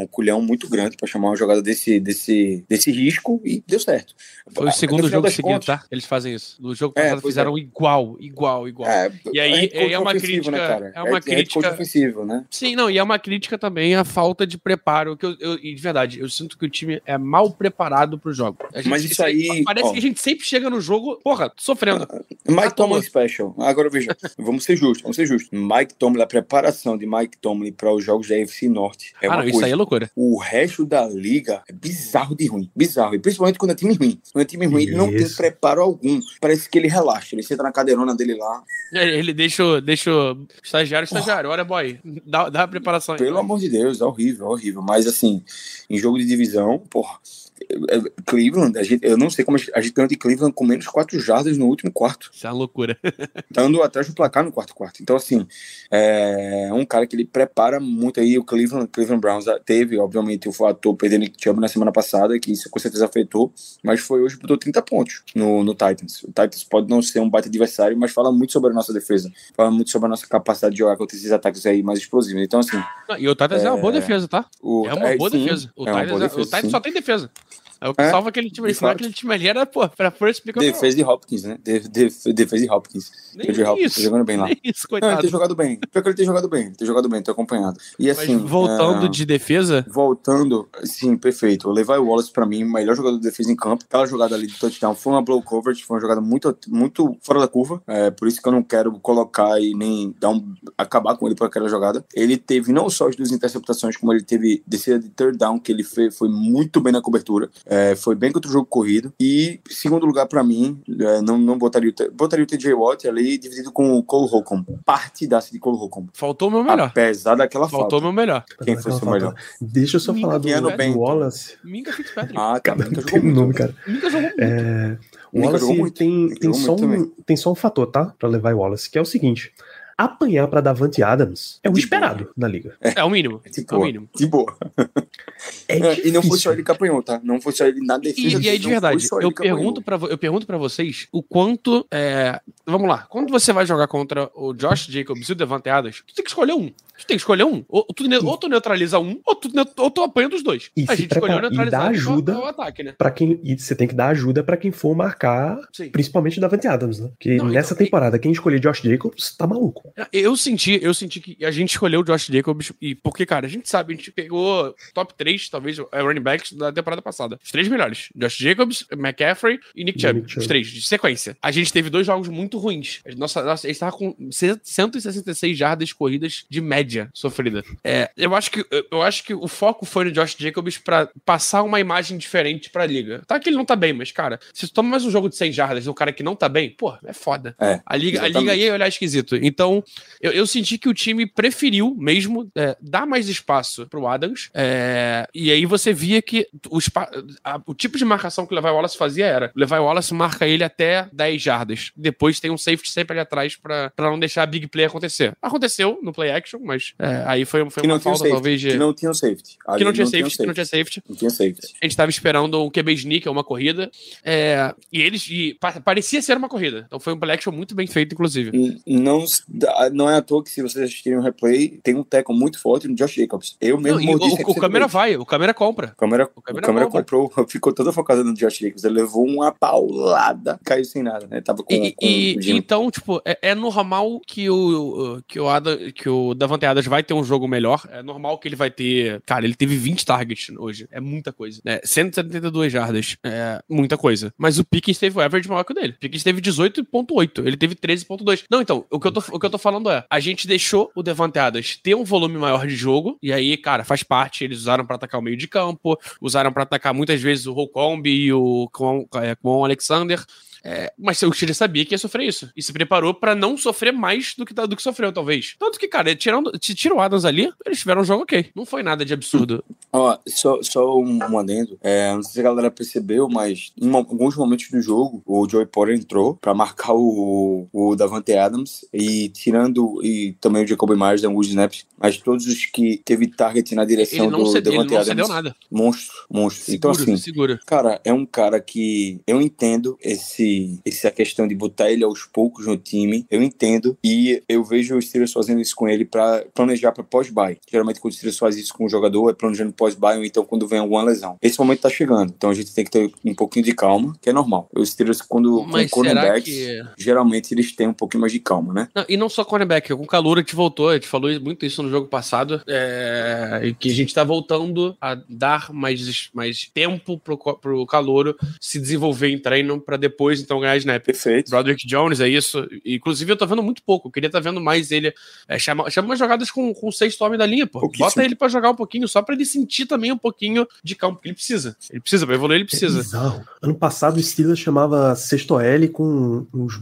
Speaker 4: um culhão muito grande para chamar uma jogada desse, desse, desse risco e deu certo.
Speaker 5: Foi o segundo jogo seguinte, contas, tá? Eles fazem isso. No jogo é, passado fizeram é. igual, igual, igual. É, e aí é, uma crítica, né, é uma é, crítica
Speaker 4: ofensivo, né?
Speaker 5: Sim, não, e é uma crítica também a falta de preparo, que eu, eu de verdade, eu sinto que o time é mal preparado pro jogo.
Speaker 4: Gente, Mas isso aí,
Speaker 5: parece ó, que a gente sempre chega no jogo, porra, sofrendo.
Speaker 4: Mike Tomlin special. Agora veja, vamos ser justos, vamos ser justos. Mike Tomlin, a preparação de Mike Tomlin Omni para os jogos da UFC Norte.
Speaker 5: É ah, não, isso aí é loucura.
Speaker 4: O resto da liga é bizarro de ruim. Bizarro. E principalmente quando é time ruim. Quando é time ruim, ele não tem preparo algum. Parece que ele relaxa. Ele senta na cadeirona dele lá.
Speaker 5: Ele deixa, deixa o estagiário, estagiário. Olha, boy, dá, dá a preparação aí.
Speaker 4: Pelo amor de Deus, é horrível, é horrível. Mas assim, em jogo de divisão, porra Cleveland, a gente, eu não sei como a gente ganhou de Cleveland com menos 4 jardas no último quarto.
Speaker 5: Isso é uma loucura.
Speaker 4: Dando atrás do placar no quarto quarto. Então, assim, é um cara que ele prepara muito aí. O Cleveland, Cleveland Browns teve, obviamente, o fator perder Nick Chubb na semana passada, que isso com certeza afetou, mas foi hoje, botou 30 pontos no, no Titans. O Titans pode não ser um baita adversário, mas fala muito sobre a nossa defesa. Fala muito sobre a nossa capacidade de jogar contra esses ataques aí mais explosivos. Então, assim.
Speaker 5: E o Titans é, é uma boa defesa, tá? O, é uma é, boa sim, defesa. O, é Titans, boa defesa, o Titans só tem defesa. É o que é, salva aquele time. Senão aquele time ali era, pô, pra First
Speaker 4: explicar. Defesa de Hopkins, né? defesa de Hopkins. Nem de Hopkins, tá jogando bem lá.
Speaker 5: Isso, coitado.
Speaker 4: Não, ele tem jogado bem. Pior que ele tem jogado bem. Tem jogado bem, tô acompanhado. E assim. Mas
Speaker 5: voltando é... de defesa?
Speaker 4: Voltando, sim, perfeito. O Levi Wallace, pra mim, o melhor jogador de defesa em campo. Aquela jogada ali de touchdown foi uma blow coverage, foi uma jogada muito, muito fora da curva. É, por isso que eu não quero colocar e nem dar um, acabar com ele por aquela jogada. Ele teve não só as duas interceptações, como ele teve descida de third down, que ele foi, foi muito bem na cobertura. É, foi bem contra jogo corrido. E, segundo lugar, para mim, é, não, não botaria, o, botaria o TJ Watt ali dividido com o Cole Holcomb. Partidaça de Cole Holcomb.
Speaker 5: Faltou o meu melhor.
Speaker 4: Apesar daquela
Speaker 5: Faltou
Speaker 4: o
Speaker 5: meu melhor.
Speaker 4: Quem foi o seu melhor?
Speaker 3: Deixa eu só Minka falar do,
Speaker 4: bem.
Speaker 3: Wallace.
Speaker 5: Minka Fitzpatrick.
Speaker 4: Ah, cara,
Speaker 3: jogou muito. Nome, cara.
Speaker 5: Minka jogou muito.
Speaker 3: É... O Wallace tem, tem, só um, tem só um fator, tá? Pra levar o Wallace, que é o seguinte apanhar para Davante Adams é o de esperado boa. na liga.
Speaker 5: É, é o mínimo.
Speaker 4: De
Speaker 5: boa. É o mínimo.
Speaker 4: De boa. É é, e não foi só ele que apanhou, tá? Não foi só ele na defesa.
Speaker 5: E, e aí, de verdade, eu pergunto, pra, eu pergunto para vocês o quanto. É... Vamos lá. Quando você vai jogar contra o Josh Jacobs e o Davante Adams, tu tem que escolher um. Tu tem que escolher um. Ou tu, ou tu neutraliza um, ou tu, ou tu apanha dos dois.
Speaker 3: E a gente escolheu neutralizar e ajuda o ataque, né? Pra quem, e você tem que dar ajuda para quem for marcar, Sim. principalmente o Davante Adams, né? Porque não, nessa então, temporada, quem escolher Josh Jacobs tá maluco.
Speaker 5: Eu senti, eu senti que a gente escolheu o Josh Jacobs, e porque, cara, a gente sabe, a gente pegou top 3, talvez, é, running backs da temporada passada. Os três melhores. Josh Jacobs, McCaffrey e Nick Chubb. Os três, de sequência. A gente teve dois jogos muito ruins. Nossa, nossa, a gente tava com 166 jardas corridas de média sofrida. É, eu acho que eu acho que o foco foi no Josh Jacobs para passar uma imagem diferente pra liga. Tá que ele não tá bem, mas, cara, se tu toma mais um jogo de 100 jardas de um cara que não tá bem, pô, é foda.
Speaker 4: É,
Speaker 5: a, liga, a liga ia olhar esquisito. Então, eu, eu senti que o time preferiu mesmo é, dar mais espaço pro Adams. É, e aí você via que o, a, o tipo de marcação que o Levi Wallace fazia era: o Levi Wallace marca ele até 10 jardas. Depois tem um safety sempre ali atrás para não deixar a big play acontecer. Aconteceu no play action, mas é, aí foi, foi uma falta, talvez. De...
Speaker 4: Que não tinha safety.
Speaker 5: que não tinha não safety, que não tinha safety.
Speaker 4: Não tinha safety.
Speaker 5: A gente tava esperando um QB sneak, uma corrida. É, e eles. E parecia ser uma corrida. Então foi um play action muito bem feito, inclusive.
Speaker 4: Não, não é à toa que se vocês assistirem o replay, tem um tackle muito forte no Josh Jacobs. Eu mesmo
Speaker 5: não, o, o, câmera vai, o câmera compra.
Speaker 4: O câmera, o câmera, o câmera comprou, ficou toda focada no Josh Jacobs. Ele levou uma paulada, caiu sem nada, né? Tava com,
Speaker 5: e,
Speaker 4: com
Speaker 5: e então, tipo, é, é, normal que o que o Ada, que o Davante Adams vai ter um jogo melhor. É normal que ele vai ter, cara, ele teve 20 targets hoje. É muita coisa, né? 172 jardas, é muita coisa. Mas o Pickens teve o average maior que o dele. O Pickens teve 18.8, ele teve 13.2. Não, então, o que eu tô o que eu tô falando é, a gente deixou o Davante Adams ter um volume maior de jogo e aí, cara, faz parte, eles usaram para atacar o meio de campo, usaram para atacar muitas vezes o Holcomb e o com, é, com o Alexander. É, mas o Chile sabia que ia sofrer isso. E se preparou para não sofrer mais do que, do que sofreu, talvez. Tanto que, cara, tirando, tira o Adams ali, eles tiveram um jogo ok. Não foi nada de absurdo.
Speaker 4: Ó, só, só um, um adendo. É, não sei se a galera percebeu, mas em alguns momentos do jogo, o Joey Porter entrou para marcar o, o Davante Adams e tirando, e também o Jacob Myers deu alguns snaps, mas todos os que teve target na direção do cedeu, Davante Adams. Cedeu
Speaker 5: nada.
Speaker 4: Monstro, monstro. Seguro, então, assim,
Speaker 5: seguro.
Speaker 4: cara, é um cara que eu entendo esse essa questão de botar ele aos poucos no time, eu entendo e eu vejo os Steelers fazendo isso com ele para planejar para pós-buy. Geralmente quando os Steelers fazem isso com o jogador é planejando pós-buy ou então quando vem alguma lesão. Esse momento tá chegando, então a gente tem que ter um pouquinho de calma, que é normal. Os Steelers quando
Speaker 5: Mas com cornerbacks, que...
Speaker 4: geralmente eles têm um pouquinho mais de calma, né?
Speaker 5: Não, e não só cornerback, com o Calor a gente voltou, a gente falou muito isso no jogo passado, é, que a gente tá voltando a dar mais, mais tempo pro, pro Calouro se desenvolver em treino para depois depois então ganhar snap.
Speaker 4: Perfeito.
Speaker 5: Broderick Jones, é isso. Inclusive, eu tô vendo muito pouco. Eu queria estar tá vendo mais ele. É, chama, chama umas jogadas com, com o sexto homem da linha, pô. Bota ele pra jogar um pouquinho, só pra ele sentir também um pouquinho de campo, que ele precisa. Ele precisa, pra evoluir, ele precisa.
Speaker 3: É ano passado o Steelers chamava sexto L com uns,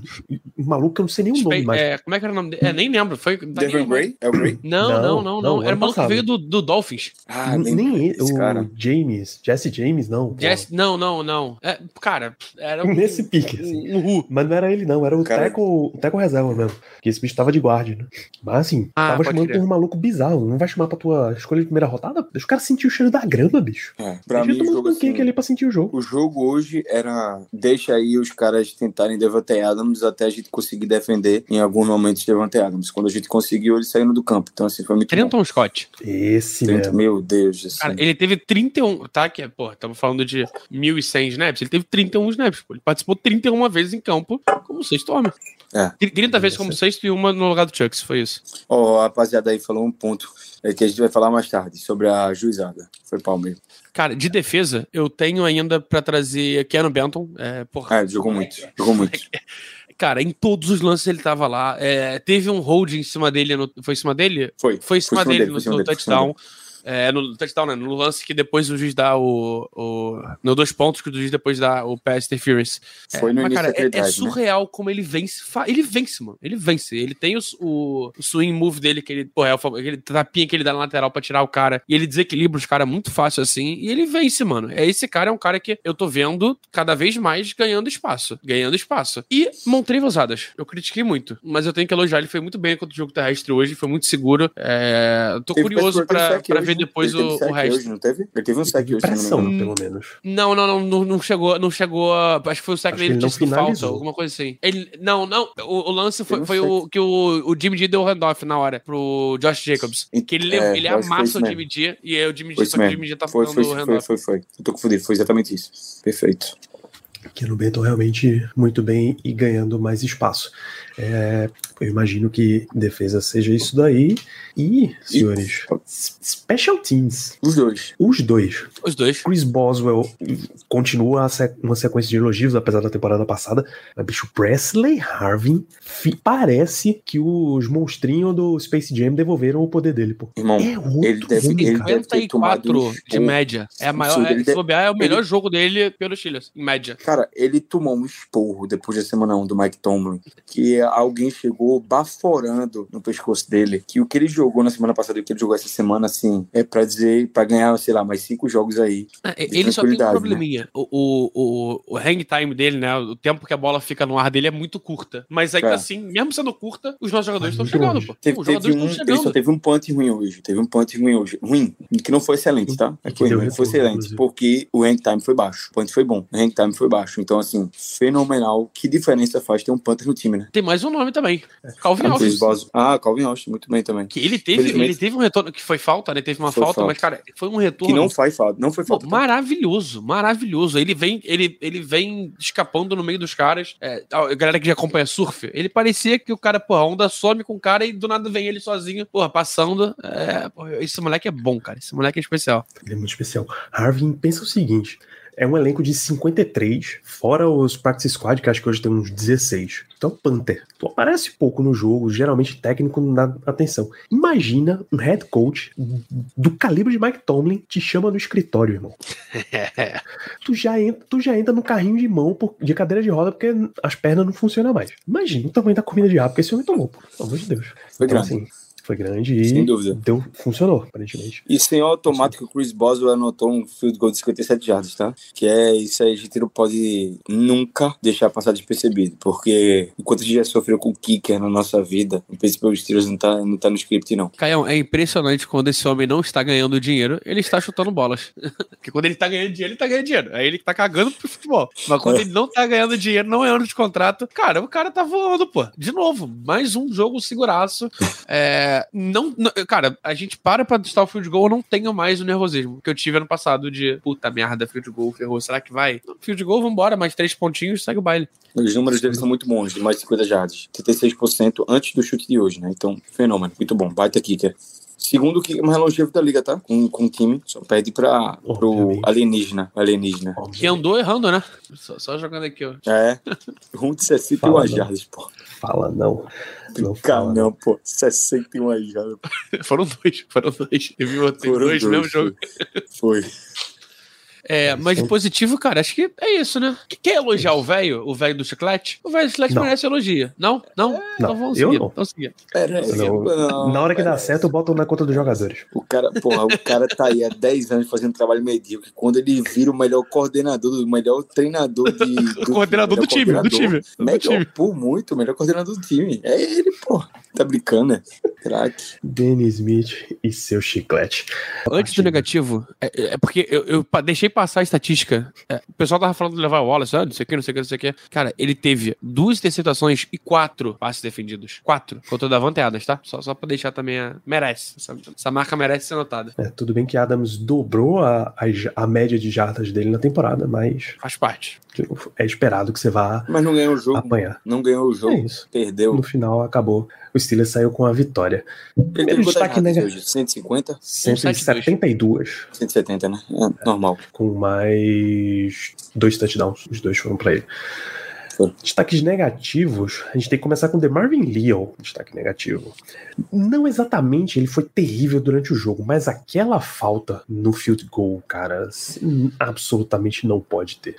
Speaker 3: um maluco que eu não sei nem o nome mais.
Speaker 5: É, como é que era o nome dele? É, nem lembro. Foi.
Speaker 4: Devin Gray? É o Gray?
Speaker 5: Não, não, não, não. não. Era o maluco que veio do, do Dolphins.
Speaker 3: Ah, nem, nem ele, o cara. James. Jesse James, não.
Speaker 5: Jesse, não, não, não. É, cara, era
Speaker 3: um, Nesse pique, assim. Um, um, Mas não era ele, não. Era o cara... teco, o teco reserva mesmo. Que esse bicho tava de guarda, né? Mas assim, ah, tava chamando por um maluco bizarro. Não vai chamar pra tua escolha de primeira rodada? Deixa o cara sentir o cheiro da grama, bicho.
Speaker 4: É, pra Deixa mim, o jogo assim,
Speaker 3: ali pra sentir o jogo.
Speaker 4: O jogo hoje era. Deixa aí os caras tentarem Devante Adams até a gente conseguir defender em alguns momentos Devante Adams. Quando a gente conseguiu, ele saindo do campo. Então, assim, foi muito.
Speaker 5: Trenton bom. Scott.
Speaker 3: Esse, mesmo.
Speaker 4: Meu Deus. Assim.
Speaker 5: Cara, ele teve 31. Tá? Que, pô, estamos falando de 1.100 snaps. Ele teve 31 snaps. Pô. Ele participou 31 vezes em campo como sexto homem. É. 30 vezes como sexto e uma no lugar do Chucks, foi isso.
Speaker 4: Ó, oh, a rapaziada aí falou um ponto é, que a gente vai falar mais tarde sobre a juizada. Foi Palmeiras.
Speaker 5: Cara, de defesa, eu tenho ainda para trazer Keanu Benton. É,
Speaker 4: porra, é, jogou muito. Jogou muito.
Speaker 5: Cara, em todos os lances ele tava lá. É, teve um hold em cima dele. No, foi em cima dele?
Speaker 4: Foi.
Speaker 5: Foi em cima, foi dele, dele, no, no dele, touchdown. É, no touchdown, né? No lance que depois o juiz dá o. o no dois pontos que o juiz depois dá o pass interference.
Speaker 4: Foi é, no mas,
Speaker 5: cara,
Speaker 4: é,
Speaker 5: é, surreal né? como ele vence. Ele vence, mano. Ele vence. Ele tem o, o, o swing move dele, que ele, pô, é o, aquele tapinha que ele dá na lateral pra tirar o cara. E ele desequilibra os caras muito fácil assim. E ele vence, mano. É esse cara é um cara que eu tô vendo cada vez mais ganhando espaço. Ganhando espaço. E Montrei Vazadas. Eu critiquei muito. Mas eu tenho que elogiar. Ele foi muito bem contra o jogo terrestre hoje. Foi muito seguro. É, tô curioso pra, pra ver depois o, o resto.
Speaker 4: Hoje, não teve? Ele teve um sec hoje,
Speaker 3: pressão, não pelo menos.
Speaker 5: Não, não, não, não, não chegou, não chegou. A, acho que foi o sec dele que disse falta, alguma coisa assim. Ele, não, não, o, o lance foi, foi o que o, o Jimmy G deu o handoff na hora pro Josh Jacobs. Que ele, é, ele amassa o Jimmy G e aí o Jimmy G, só que o Jimmy G tá
Speaker 4: foi, foi, o handoff. Foi, foi, foi. Eu tô confundido, foi exatamente isso. Perfeito.
Speaker 3: Que no Benton realmente muito bem e ganhando mais espaço. É, eu imagino que defesa seja isso daí. E, senhores, e... Special Teams.
Speaker 4: Os dois.
Speaker 3: Os dois.
Speaker 5: Os dois.
Speaker 3: Chris Boswell continua uma sequência de elogios, apesar da temporada passada. Mas, bicho, Presley Harvin parece que os monstrinhos do Space Jam devolveram o poder dele, pô.
Speaker 4: Irmão,
Speaker 3: é
Speaker 4: ele deve, ele deve ter tomado
Speaker 5: de média. É a maior. É, deve... é o melhor ele... jogo dele pelos Steelers, em média.
Speaker 4: Cara, ele tomou um esporro depois da semana 1 do Mike Tomlin, que alguém chegou baforando no pescoço dele, que o que ele jogou na semana passada e o que ele jogou essa semana, assim, é pra dizer, pra ganhar, sei lá, mais cinco jogos aí.
Speaker 5: É, ele só tem um né? probleminha. Né? O, o, o, hang time dele, né? O tempo que a bola fica no ar dele é muito curta. Mas ainda é. assim, mesmo sendo curta, os nossos jogadores estão chegando, pô.
Speaker 4: Teve, teve um, ele só teve um punch ruim hoje. Teve um punch ruim hoje. Ruim. Que não foi excelente, tá? É foi, ruim, foi excelente. Porque o hang time foi baixo. O punch foi bom. O hang time foi baixo. Então, assim, fenomenal. Que diferença faz ter um punter no time, né?
Speaker 5: Tem mais um nome também. Calvin
Speaker 4: Austin. Ah, Calvin Austin, muito bem também.
Speaker 5: Que ele teve, ele teve um retorno que foi falta, né? Teve uma falta, falta, mas, cara, foi um retorno.
Speaker 4: Que não faz falta, não foi falta.
Speaker 5: Pô, maravilhoso, maravilhoso. Ele vem, ele, ele vem escapando no meio dos caras. É, a galera que já acompanha surf, ele parecia que o cara, porra, a onda some com o cara e do nada vem ele sozinho, porra, passando. É, porra, esse moleque é bom, cara. Esse moleque é especial.
Speaker 3: Ele é muito especial. Harvey pensa o seguinte: é um elenco de 53, fora os Practice Squad, que acho que hoje tem uns 16. Então, Panther, tu aparece pouco no jogo, geralmente técnico não dá atenção. Imagina um head coach do calibre de Mike Tomlin te chama no escritório, irmão. tu, já entra, tu já entra no carrinho de mão por, de cadeira de roda porque as pernas não funcionam mais. Imagina o tamanho da comida de rabo que esse homem tomou, pelo amor de Deus.
Speaker 4: Foi então, grande. Assim,
Speaker 3: foi grande e
Speaker 4: Sem dúvida.
Speaker 3: Deu, funcionou, aparentemente.
Speaker 4: E sem automático, o Chris Boswell anotou um field goal de 57 jardas, tá? Que é isso aí, a gente não pode nunca deixar passar despercebido, porque enquanto a gente já sofreu com o kicker na nossa vida, o principal Steelers não tá, não tá no script, não.
Speaker 5: Caião, é impressionante quando esse homem não está ganhando dinheiro, ele está chutando bolas. Porque quando ele tá ganhando dinheiro, ele tá ganhando dinheiro. Aí ele tá cagando pro futebol. Mas quando é. ele não tá ganhando dinheiro, não é ano de contrato, cara, o cara tá voando, pô. De novo, mais um jogo seguraço. É não, não, cara, a gente para pra testar o field goal, eu não tenho mais o nervosismo que eu tive ano passado de puta merda, field goal, ferrou, será que vai? Field goal, vambora, mais três pontinhos, segue o baile.
Speaker 4: Os números deles são muito bons, de mais de 50 jardas, 36% antes do chute de hoje, né? Então, fenômeno, muito bom, baita kicker. Segundo que mais longevo da liga, tá? Com, com o time. Só perde pra, pro
Speaker 3: Obviamente.
Speaker 4: alienígena. Alienígena.
Speaker 5: Que andou errando, né? Só, só jogando aqui, ó.
Speaker 4: É. Um de 61
Speaker 3: Fala, não.
Speaker 4: jardas, pô.
Speaker 3: Fala não. Não fala
Speaker 4: não, pô. 61 jardas.
Speaker 5: Foram dois, foram dois. Eu vi tem
Speaker 4: Foram
Speaker 5: dois no mesmo jogo.
Speaker 4: Foi.
Speaker 5: É, mas de positivo, cara, acho que é isso, né? Quer elogiar o velho, o velho do chiclete? O velho do chiclete
Speaker 3: Não.
Speaker 5: merece elogia. Não? Não? então vamos
Speaker 3: eu
Speaker 5: seguir.
Speaker 3: não.
Speaker 5: Vamos seguir.
Speaker 4: Pera aí,
Speaker 3: Não,
Speaker 4: não,
Speaker 3: Na hora que dá certo, eu boto na conta dos jogadores.
Speaker 4: O cara, porra, o cara tá aí há 10 anos fazendo trabalho medíocre. Quando ele vira o melhor coordenador, o melhor treinador de. do-
Speaker 5: Coordenador do
Speaker 4: melhor
Speaker 5: time, do
Speaker 4: coordenador,
Speaker 5: time, do
Speaker 4: Melhor,
Speaker 5: time.
Speaker 4: por muito, o melhor coordenador do time. É ele, pô. Tá brincando, né? Craque.
Speaker 3: Danny Smith e seu chiclete.
Speaker 5: Antes do negativo, é, é porque eu, eu deixei passar a estatística. É, o pessoal tava falando de levar o Wallace, ah, não sei o que, não sei o que, não sei o que. Cara, ele teve duas interceptações e quatro passes defendidos. Quatro. Contra o Davante Adams, tá? Só, só pra deixar também. A... Merece. Essa, essa marca merece ser notada.
Speaker 3: É, tudo bem que Adams dobrou a, a, a média de jardas dele na temporada, mas
Speaker 5: Faz parte.
Speaker 3: É esperado que você vá
Speaker 4: Mas não ganhou o jogo.
Speaker 3: apanhar.
Speaker 4: Não ganhou o jogo.
Speaker 3: É isso.
Speaker 4: Perdeu.
Speaker 3: No final acabou. O Steelers saiu com a vitória.
Speaker 4: Ele
Speaker 3: Primeiro
Speaker 4: quantas
Speaker 3: destaque negativo.
Speaker 4: hoje? 150?
Speaker 3: 172,
Speaker 4: 170, né? É normal.
Speaker 3: com mais dois touchdowns. Os dois foram pra ele. Destaques negativos, a gente tem que começar com o DeMarvin Leal, destaque negativo. Não exatamente ele foi terrível durante o jogo, mas aquela falta no field goal, cara, assim, absolutamente não pode ter.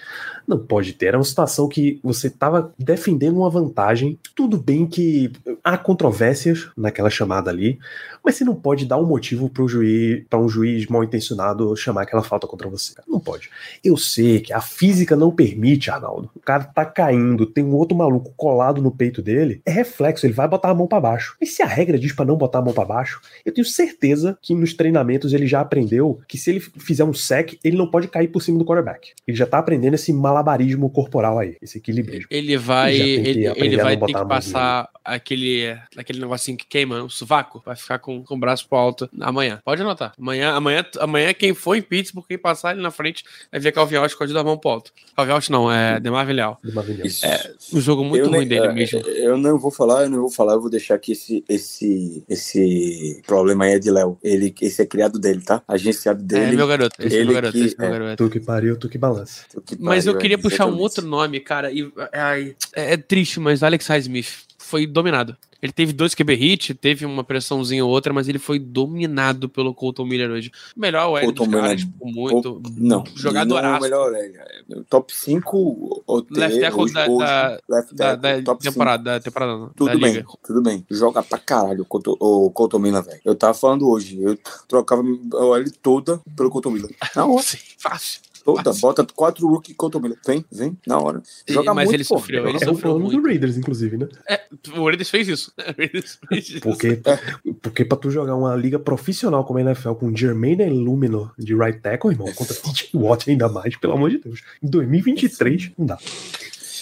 Speaker 3: Não pode ter. Era uma situação que você estava defendendo uma vantagem. Tudo bem que há controvérsias naquela chamada ali, mas você não pode dar um motivo para juiz, para um juiz mal intencionado chamar aquela falta contra você. cara. Não pode. Eu sei que a física não permite, Arnaldo. O cara tá caindo, tem um outro maluco colado no peito dele, é reflexo, ele vai botar a mão para baixo. E se a regra diz para não botar a mão para baixo, eu tenho certeza que nos treinamentos ele já aprendeu que se ele fizer um sec, ele não pode cair por cima do quarterback. Ele já tá aprendendo esse malabarismo corporal aí, esse equilibrismo.
Speaker 5: Ele vai, ele, ele vai ter que passar aquele, aquele negocinho que queima, o sovaco, vai ficar com, com o braço pro alto amanhã. Pode anotar. Amanhã, amanhã, amanhã quem for em Pittsburgh, quem passar ali na frente, vai ver Calvin Austin com a ajuda da mão pro alto. Calvin Austin não, é Demarvin Leal.
Speaker 4: Isso.
Speaker 5: Um jogo muito
Speaker 4: Eu
Speaker 5: ruim
Speaker 4: nem-
Speaker 5: dele
Speaker 4: é,
Speaker 5: mesmo.
Speaker 4: Eu não vou falar, eu não vou falar, eu vou deixar que esse, esse, esse problema aí é de Léo. Ele, esse é criado dele, tá? Agenciado
Speaker 5: É,
Speaker 4: dele.
Speaker 5: meu garoto, esse é meu
Speaker 4: ele
Speaker 5: garoto,
Speaker 4: que-
Speaker 5: esse é meu
Speaker 4: é.
Speaker 5: garoto.
Speaker 3: Tu que pariu, tu que balança.
Speaker 4: que
Speaker 5: Mas eu
Speaker 4: pariu,
Speaker 5: queria
Speaker 4: é,
Speaker 5: puxar um outro nome, cara, e ai, é, é triste, mas Alex Highsmith foi dominado. Ele teve dois QB hit, teve uma pressãozinha ou outra, mas ele foi dominado pelo Colton Miller hoje. Melhor o L
Speaker 4: Colton Miller
Speaker 5: por muito.
Speaker 4: Não,
Speaker 5: Jogadoraço.
Speaker 4: Não é o melhor, é, é, top 5
Speaker 5: Left tackle da- da-
Speaker 4: left
Speaker 5: Da, da
Speaker 4: top
Speaker 5: temporada, da temporada não,
Speaker 4: Tudo
Speaker 5: da
Speaker 4: bem,
Speaker 5: liga.
Speaker 4: tudo bem. Joga pra caralho o Couto- o Couto Miller, velho. Eu tava falando hoje, eu trocava a OL toda pelo Couto Miller. Hora,
Speaker 5: Sim, fácil.
Speaker 4: Toda. Bota quatro rookie Couto Miller. Vem, vem, na hora. Joga
Speaker 5: mas
Speaker 4: muito,
Speaker 5: ele
Speaker 4: pô.
Speaker 5: sofreu, ele
Speaker 3: É o
Speaker 5: sofreu
Speaker 3: ano do
Speaker 5: muito.
Speaker 3: Raiders, inclusive, né?
Speaker 5: É, o Raiders fez isso. O Raiders fez isso.
Speaker 3: Porque, porque pra tu jogar uma liga profissional como a NFL com Jermaine Illumino de right tackle, irmão, contra TJ Watt ainda mais, pelo amor de Deus. Em 2023, não dá.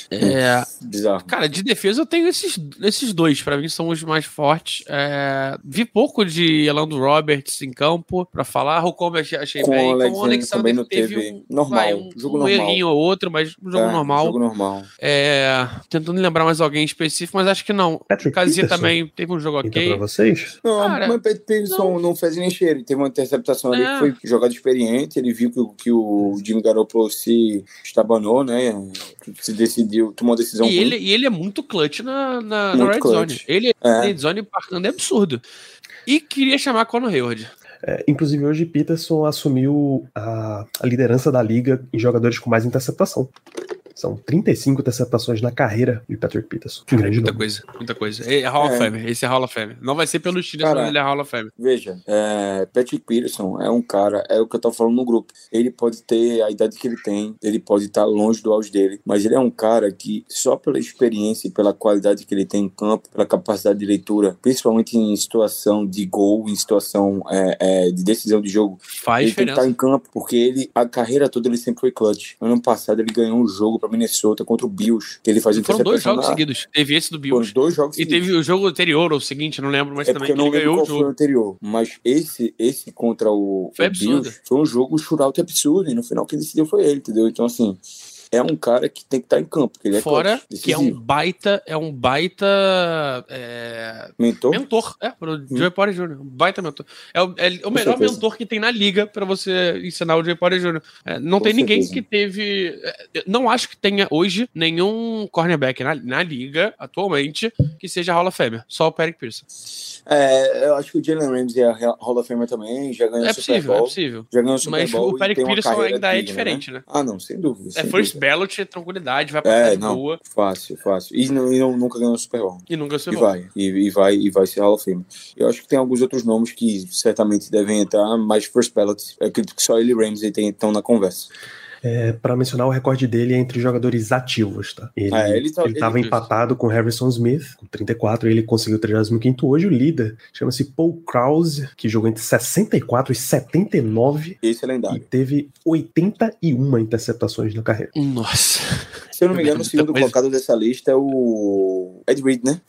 Speaker 5: É,
Speaker 4: Bizarro.
Speaker 5: Cara, de defesa eu tenho esses, esses dois, pra mim são os mais fortes. É, vi pouco de Elando Roberts em campo pra falar, eu achei, achei
Speaker 4: Com
Speaker 5: bem.
Speaker 4: o
Speaker 5: Com o
Speaker 4: Alexander também não
Speaker 5: teve
Speaker 4: teve-
Speaker 5: um,
Speaker 4: normal,
Speaker 5: vai, um,
Speaker 4: jogo
Speaker 5: um
Speaker 4: normal.
Speaker 5: errinho ou outro, mas um jogo
Speaker 4: É,
Speaker 5: normal.
Speaker 4: Jogo normal.
Speaker 5: É, tentando lembrar mais alguém específico, mas acho que não.
Speaker 3: Patrick
Speaker 5: Casia
Speaker 3: Peterson,
Speaker 5: também teve um jogo
Speaker 3: Então,
Speaker 5: ok.
Speaker 3: pra vocês,
Speaker 4: Não,
Speaker 5: Cara,
Speaker 4: mas Pet Peterson não. fez nem cheiro. Teve uma interceptação ali
Speaker 5: É.
Speaker 4: que foi jogada experiente. Ele viu que, o- que o Jimmy Garoppolo se estabanou, né? Se decidiu, tomou uma decisão.
Speaker 5: E
Speaker 4: ruim.
Speaker 5: ele, e ele é muito clutch na, na, na
Speaker 4: Muito
Speaker 5: Red
Speaker 4: clutch.
Speaker 5: Zone. Ele
Speaker 4: É.
Speaker 5: na Red Zone marcando é absurdo. E queria chamar Conor Hayward.
Speaker 3: é, inclusive hoje Peterson assumiu a, a liderança da liga em jogadores com mais interceptação. São 35 interceptações na carreira de Patrick Peterson. Um grande
Speaker 5: Muita
Speaker 3: nome.
Speaker 5: coisa, muita coisa. É Hall of
Speaker 4: É.
Speaker 5: Fame, esse é Hall of Fame. Não vai ser pelo Steelers,
Speaker 4: Cara,
Speaker 5: mas ele é Hall of Fame.
Speaker 4: Veja, é, Patrick Peterson é um cara, é o que eu tava falando no grupo. Ele pode ter a idade que ele tem, ele pode estar longe do auge dele, mas ele é um cara que, só pela experiência e pela qualidade que ele tem em campo, pela capacidade de leitura, principalmente em situação de gol, em situação é, é, de decisão de jogo,
Speaker 5: Faz
Speaker 4: ele tem que estar
Speaker 5: diferença.
Speaker 4: em campo, porque ele, a carreira toda, ele sempre foi clutch. Ano passado, ele ganhou um jogo pra Minnesota contra o Bills, que ele fazia
Speaker 5: Foram dois jogos
Speaker 4: na-
Speaker 5: seguidos. Teve esse do
Speaker 4: Foram
Speaker 5: Bills.
Speaker 4: dois jogos
Speaker 5: E
Speaker 4: seguidos.
Speaker 5: teve o jogo anterior, ou o seguinte, não lembro, mas
Speaker 4: É
Speaker 5: também ele ganhou o
Speaker 4: foi o
Speaker 5: jogo.
Speaker 4: anterior. Mas esse, esse contra o,
Speaker 5: Foi
Speaker 4: o. Bills foi um jogo shootout absurdo. E no final quem decidiu foi ele, entendeu? Então, assim, é um cara que tem que estar tá em campo. Ele é
Speaker 5: Fora clutch, que é um baita, é um baita é...
Speaker 4: mentor.
Speaker 5: Mentor, é, pro hum. Joey Porter Jr. Um baita mentor. É o, é o melhor certeza. mentor que tem na liga para você ensinar o Joey Porter Jr. É, não Com tem certeza. ninguém que teve. É, não acho que tenha hoje nenhum cornerback na, na liga atualmente que seja Hall of Famer. Só o Patrick Pearson.
Speaker 4: É, eu acho que o Jalen Ramsey é Hall of Famer também, já ganhou
Speaker 5: é
Speaker 4: o Super
Speaker 5: possível,
Speaker 4: Bowl.
Speaker 5: É possível,
Speaker 4: Já ganhou o Super
Speaker 5: Mas
Speaker 4: Bowl
Speaker 5: o Patrick Pearson ainda é diferente, né? né?
Speaker 4: Ah, não, sem dúvida. É
Speaker 5: first
Speaker 4: dúvida.
Speaker 5: Ballot, tranquilidade, vai pra
Speaker 4: é, não,
Speaker 5: boa.
Speaker 4: Fácil, fácil. E, não, e não, nunca ganhou Super Bowl.
Speaker 5: E nunca
Speaker 4: Super Bowl. E vai, e, e, vai, e vai ser Hall of Fame. Eu acho que tem alguns outros nomes que certamente devem entrar, mas first ballot, acredito que só ele e Ramsey estão na conversa.
Speaker 3: É, para mencionar o recorde dele é entre jogadores ativos, tá? Ele, ah, ele, tá, ele tava ele... empatado com Harrison Smith, com 34, ele conseguiu o 35 hoje. O líder chama-se Paul Krause, que jogou entre 64 e 79.
Speaker 4: Esse é lendário.
Speaker 3: E teve 81 interceptações na carreira.
Speaker 5: Nossa.
Speaker 4: Se eu não me engano, o segundo colocado dessa lista é o Ed Reed, né?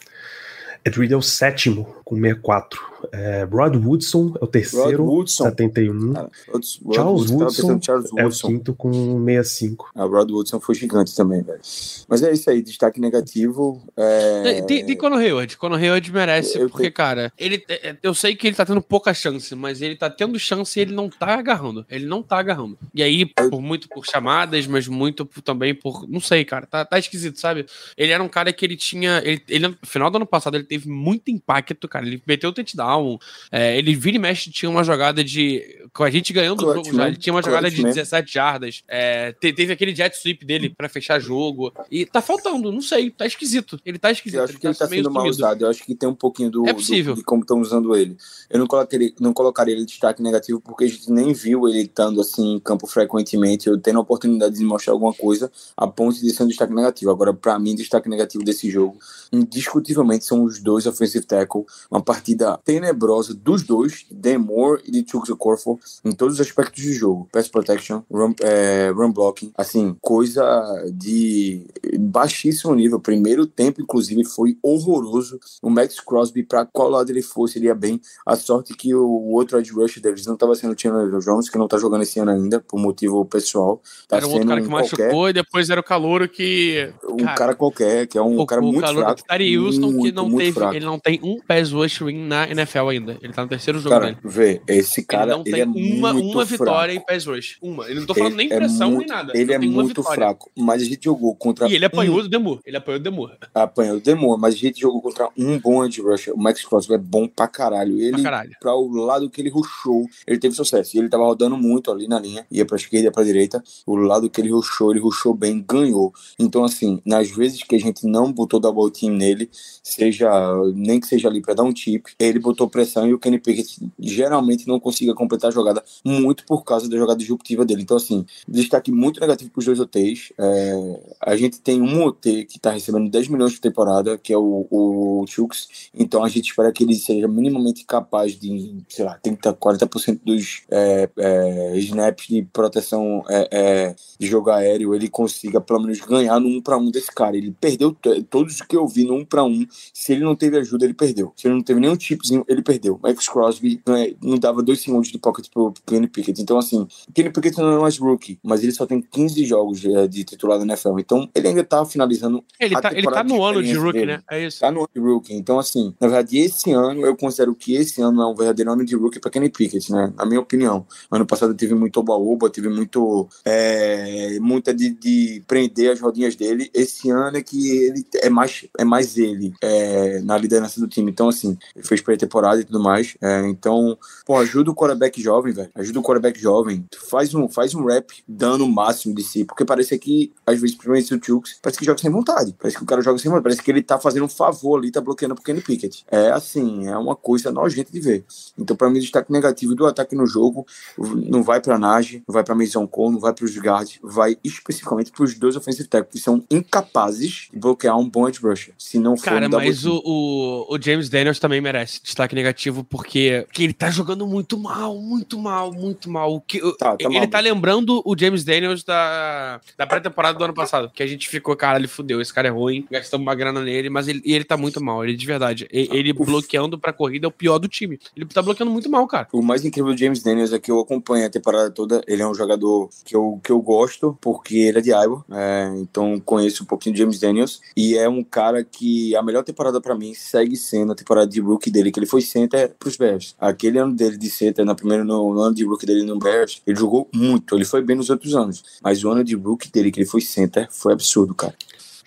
Speaker 3: Ed Reed é o sétimo, com 64. É, Rod Woodson é o terceiro, Rod Woodson. 71. Ah, Rod, Charles, Woodson Charles Woodson é o quinto com 65.
Speaker 4: A Rod Woodson foi gigante também, velho. Mas é isso aí, destaque negativo. É...
Speaker 5: Tem, tem Conor Hayward. Conor Hayward merece, eu porque, cara, ele, é, é, eu sei que ele tá tendo pouca chance, mas ele tá tendo chance e ele não tá agarrando. Ele não tá agarrando. E aí, por muito por chamadas, mas muito por, também por. Não sei, cara. Tá, tá esquisito, sabe? Ele era um cara que ele tinha. Ele, ele, no final do ano passado, ele teve muito impacto, cara. Ele meteu o touchdown. É, ele vira e mexe, tinha uma jogada de. Com a gente ganhando o jogo já. Ele tinha uma jogada de 17 jardas. É, teve aquele jet sweep dele para fechar jogo. E tá faltando, não sei. Tá esquisito. Ele tá esquisito.
Speaker 4: Eu acho
Speaker 5: ele
Speaker 4: que ele tá, tá sendo mal usado. Eu acho que tem um pouquinho do,
Speaker 5: é possível.
Speaker 4: Do, de como estão usando ele. Eu não colocaria, não colocaria ele destaque negativo porque a gente nem viu ele estando assim em campo frequentemente. Eu tendo a oportunidade de mostrar alguma coisa a ponto de ser um destaque negativo. Agora, para mim, destaque negativo desse jogo, indiscutivelmente, são os dois offensive tackle. Uma partida tenebrosa dos dois, Demore e de Chuks Corfor, em todos os aspectos do jogo. Pass protection, run, é, run blocking, assim, coisa de baixíssimo nível. Primeiro tempo, inclusive, foi horroroso. O Max Crosby, para qual lado ele fosse, iria bem. A sorte que o outro edge rush deles não estava sendo o Chandler Jones, que não tá jogando esse ano ainda, por motivo pessoal. Tá
Speaker 5: era um outro cara que machucou qualquer. e depois era o Calouro que...
Speaker 4: Um cara, cara qualquer, que é um o, cara o muito fraco.
Speaker 5: Tari Houston, que não teve, fraco. ele não tem um pass rush win na NFL ainda. Ele tá no terceiro jogo
Speaker 4: cara,
Speaker 5: dele.
Speaker 4: Vê, esse cara
Speaker 5: ele não
Speaker 4: ele
Speaker 5: tem
Speaker 4: é
Speaker 5: uma, uma vitória
Speaker 4: fraco.
Speaker 5: em pass rush. Uma. Ele não tô falando ele nem pressão
Speaker 4: é muito,
Speaker 5: nem nada.
Speaker 4: Ele é muito fraco, mas a gente jogou contra
Speaker 5: E ele apanhou um... do Demur. Ele apanhou do Demur.
Speaker 4: Apanhou do Demur, mas a gente jogou contra um bom edge rusher. O Max Crosby é bom pra caralho. Ele,
Speaker 5: pra, caralho.
Speaker 4: pra o lado que ele rushou, ele teve sucesso. E ele tava rodando muito ali na linha, ia pra esquerda, ia pra direita. O lado que ele rushou, ele rushou bem, ganhou. Então, assim, nas vezes que a gente não botou double team nele, seja, nem que seja ali pra dar um tip, ele botou pressão e o Kenny Pickett geralmente não consiga completar a jogada muito por causa da jogada disruptiva dele. Então, assim, destaque muito negativo pros dois OTs. É, a gente tem um OT que tá recebendo 10 milhões por temporada, que é o, o Chooks. Então, a gente espera que ele seja minimamente capaz de, sei lá, 30, 40% dos é, é, snaps de proteção é, é, de jogo aéreo, ele consiga pelo menos ganhar no 1 para 1 desse cara. Ele perdeu todos que eu vi no 1 para 1. Se ele não teve ajuda, ele perdeu. Se ele não teve nenhum chipzinho, ele perdeu. Max Crosby né, não dava dois segundos de pocket pro Kenny Pickett. Então, assim, Kenny Pickett não é mais rookie, mas ele só tem 15 jogos de, de titular da NFL. Então, ele ainda tá finalizando.
Speaker 5: Ele, tá, ele tá no ano de rookie, dele. né? É isso.
Speaker 4: Tá no ano de rookie. Então, assim, na verdade, esse ano, eu considero que esse ano é um verdadeiro ano de rookie pra Kenny Pickett, né? Na minha opinião. Ano passado teve muito oba-oba, teve muito. É, muita de, de, prender as rodinhas dele. Esse ano é que ele é mais, é mais ele é, na liderança do time. Então, assim, ele fez pré-temporada e tudo mais. É, então, pô, ajuda o quarterback jovem, velho. Ajuda o quarterback jovem. Faz um, faz um rap dando o máximo de si. Porque parece que, às vezes, principalmente o Chooks, parece que joga sem vontade. Parece que o cara joga sem vontade. Parece que ele tá fazendo um favor ali, tá bloqueando pro Kenny Pickett. É assim, é uma coisa nojenta de ver. Então, para mim, o destaque negativo do ataque no jogo não vai pra Nage, não vai pra Mason Cole, não vai pros guards, vai especificamente pros dois offensive tackles que são incapazes de bloquear um bom edge rusher. Se não for
Speaker 5: Cara, mas o, o, o, James Daniels Daniels também merece destaque negativo, porque, porque ele tá jogando muito mal, muito mal, muito mal. Que, tá, tá ele mal. tá lembrando o James Daniels da, da pré-temporada do ano passado, que a gente ficou, cara, ele fudeu, esse cara é ruim, gastamos uma grana nele, mas ele, ele tá muito mal, ele de verdade. Ele, ele bloqueando pra corrida é o pior do time. Ele tá bloqueando muito mal, cara.
Speaker 4: O mais incrível do James Daniels é que eu acompanho a temporada toda, ele é um jogador que eu, que eu gosto, porque ele é de Iowa, é, então conheço um pouquinho de James Daniels, e é um cara que a melhor temporada para mim segue sendo a temporada de rookie dele, que ele foi center pros Bears. Aquele ano dele de center, na primeira, no, no ano de rookie dele no Bears, ele jogou muito, ele foi bem nos outros anos, mas o ano de rookie dele, que ele foi center, foi absurdo, cara.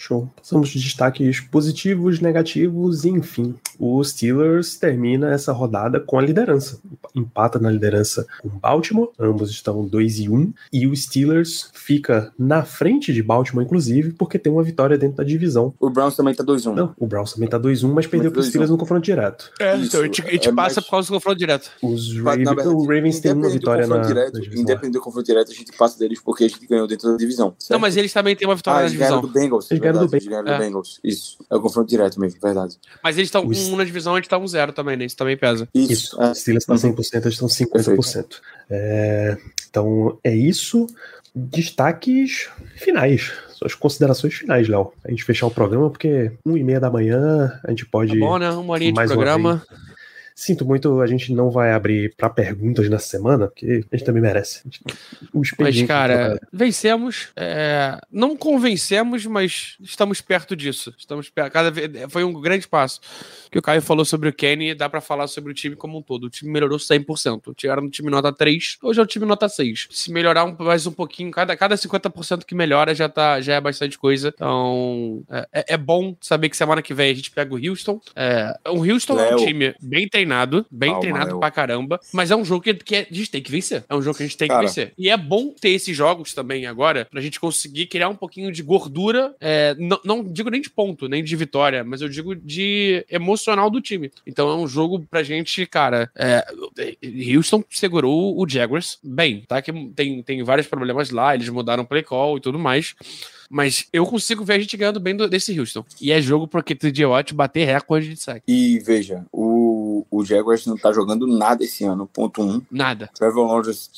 Speaker 3: Show. Passamos de destaques positivos, negativos e, enfim, o Steelers termina essa rodada com a liderança. Empata na liderança com Baltimore, ambos estão 2 e 1, um, e o Steelers fica na frente de Baltimore, inclusive, porque tem uma vitória dentro da divisão.
Speaker 4: O Browns também tá 2 1 um.
Speaker 3: Não, o Browns também tá 2 1 um, mas perdeu para os Steelers no confronto direto.
Speaker 5: É, Isso, então a gente, a gente é passa mais... por causa do confronto direto.
Speaker 3: Os Ravens, verdade, o Ravens tem uma vitória na,
Speaker 4: direto,
Speaker 3: na
Speaker 4: Independente do confronto direto, a gente passa deles porque a gente ganhou dentro da divisão.
Speaker 5: Certo? Não, mas eles também têm uma vitória ah, na divisão.
Speaker 4: do Bengals.
Speaker 3: Eles ganharam do Bengals.
Speaker 4: É. Bengals. Isso. É o confronto direto mesmo, verdade.
Speaker 5: Mas eles estão um na divisão, a gente tá um zero também, né? Isso também pesa.
Speaker 3: Isso. isso. É. Os Steelers estão 100%, eles estão 50%. É, então, é isso. Destaques finais. Suas considerações finais, Léo. A gente fechar o programa, porque um e meia da manhã a gente pode. Tá
Speaker 5: bom, né? Uma horinha de programa.
Speaker 3: Sinto muito, a gente não vai abrir para perguntas nessa semana, porque a gente também merece.
Speaker 5: mas, cara, vencemos. É, não convencemos, mas estamos perto disso. Estamos perto. Cada vez, foi um grande passo. Que o Caio falou sobre o Kenny, dá para falar sobre o time como um todo. O time melhorou 100%. Era no time nota 3, hoje é o time nota 6. Se melhorar um, mais um pouquinho, cada, cada 50% que melhora já, tá, já é bastante coisa. Então, é, é, é bom saber que semana que vem a gente pega o Houston. É, o Houston Léo. é um time bem treinado, bem Calma, treinado pra caramba, mas é um jogo que, que a gente tem que vencer. É um jogo que a gente tem Cara. que vencer. E é bom ter esses jogos também agora, pra gente conseguir criar um pouquinho de gordura, é, não, não digo nem de ponto, nem de vitória, mas eu digo de emocional do time. Então é um jogo pra gente, cara, é, Houston segurou o Jaguars bem, tá? Que tem, tem vários problemas lá, eles mudaram o play call e tudo mais. Mas eu consigo ver a gente ganhando bem do, desse Houston. E é jogo porque TJ Watt bater recorde de saque.
Speaker 4: E veja, o, o Jaguars não tá jogando nada esse ano, ponto um.
Speaker 5: Nada.
Speaker 4: Trevor Lawrence,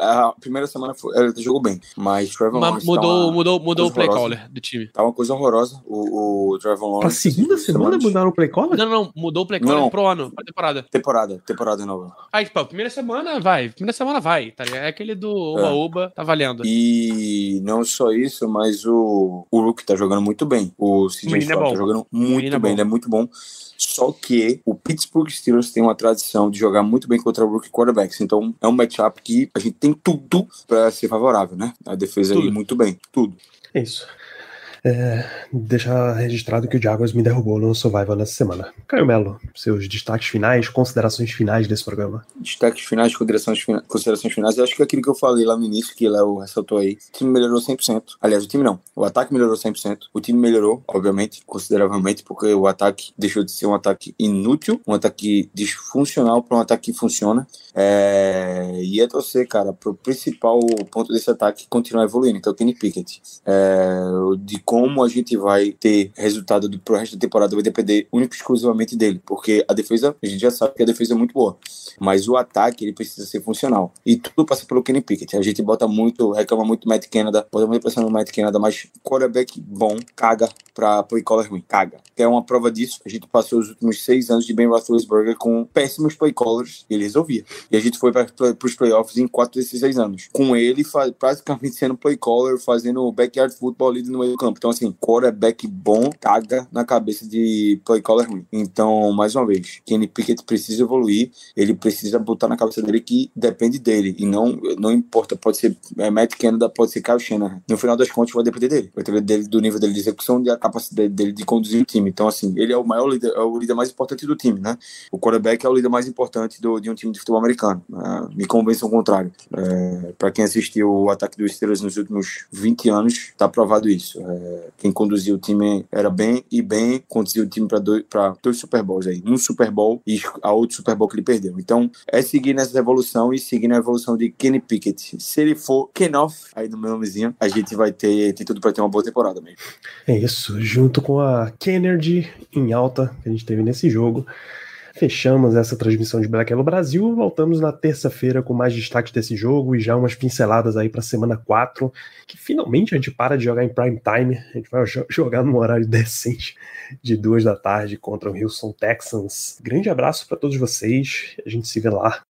Speaker 4: a, a primeira semana foi, ele jogou bem, mas Trevor Lawrence
Speaker 5: mudou, tá uma, mudou, mudou o play horrorosa. caller do time.
Speaker 4: Tá uma coisa horrorosa. O, o Trevor Lawrence.
Speaker 3: Pra segunda semana mudaram o play caller?
Speaker 5: Não, não, mudou o play caller não. pro ano, pra temporada.
Speaker 4: Temporada, temporada nova.
Speaker 5: Aí, tipo, primeira semana vai, primeira semana vai, tá ligado? É aquele do Oba-Oba, é. tá valendo.
Speaker 4: E não só isso, mas o, o Hulk tá jogando muito bem. O CJ é tá jogando muito é bem, ele é muito bom. Só que o Pittsburgh Steelers tem uma tradição de jogar muito bem contra rookie quarterbacks. Então é um matchup que a gente tem tudo para ser favorável, né? A defesa tudo. aí muito bem, tudo.
Speaker 3: É isso. É, deixar registrado que o Jaguars me derrubou no Survival nessa semana. Caio Melo, seus destaques finais, considerações finais desse programa.
Speaker 4: Destaques finais, considerações, fina, considerações finais, eu acho que é aquilo que eu falei lá no início, que Léo ressaltou aí, o time melhorou 100%. Aliás, o time não, o ataque melhorou 100%. O time melhorou, obviamente, consideravelmente, porque o ataque deixou de ser um ataque inútil, um ataque disfuncional para um ataque que funciona. É, e é torcer, cara, pro principal ponto desse ataque continuar evoluindo, então o Kenny Pickett. É, de como a gente vai ter resultado do, pro resto da temporada vai depender único exclusivamente dele, porque a defesa, a gente já sabe que a defesa é muito boa, mas o ataque ele precisa ser funcional. E tudo passa pelo Kenny Pickett. A gente bota muito, reclama muito Matt Canada, bota muita pressão no Matt Canada, mas quarterback bom caga pra play caller ruim, caga. É uma prova disso. A gente passou os últimos seis anos de Ben Roethlisberger com péssimos play callers ele resolvia. E a gente foi para os playoffs em quatro desses seis anos. Com ele praticamente sendo play caller, fazendo backyard football ali no meio do campo. Então, assim, quarterback bom caga na cabeça de play caller ruim. Então, mais uma vez, Kenny Pickett precisa evoluir, ele precisa botar na cabeça dele que depende dele. E não, não importa, pode ser é, Matt Canada, pode ser Kyle Shanahan. No final das contas, vai depender dele. Vai depender dele, do nível dele de execução, da capacidade dele de conduzir o time. Então, assim, ele é o maior líder, é o líder mais importante do time, né? O quarterback é o líder mais importante do, de um time de futebol americano. Né? Me convence ao contrário. É, para quem assistiu o ataque dos Steelers nos últimos 20 anos, tá provado isso. É, Quem conduzia o time era bem e bem conduzia o time para dois, dois Super Bowls aí. Um Super Bowl e a outro Super Bowl que ele perdeu. Então, é seguir nessa evolução e seguir na evolução de Kenny Pickett. Se ele for Kenoff, aí no meu nomezinho, a gente vai ter, ter tudo para ter uma boa temporada mesmo.
Speaker 3: É isso, junto com a Kennedy em alta que a gente teve nesse jogo. Fechamos essa transmissão de Black Hello Brasil. Voltamos na terça-feira com mais destaques desse jogo e já umas pinceladas aí para semana 4, que finalmente a gente para de jogar em prime time. A gente vai jogar num horário decente de duas da tarde contra o Houston Texans. Grande abraço para todos vocês. A gente se vê lá.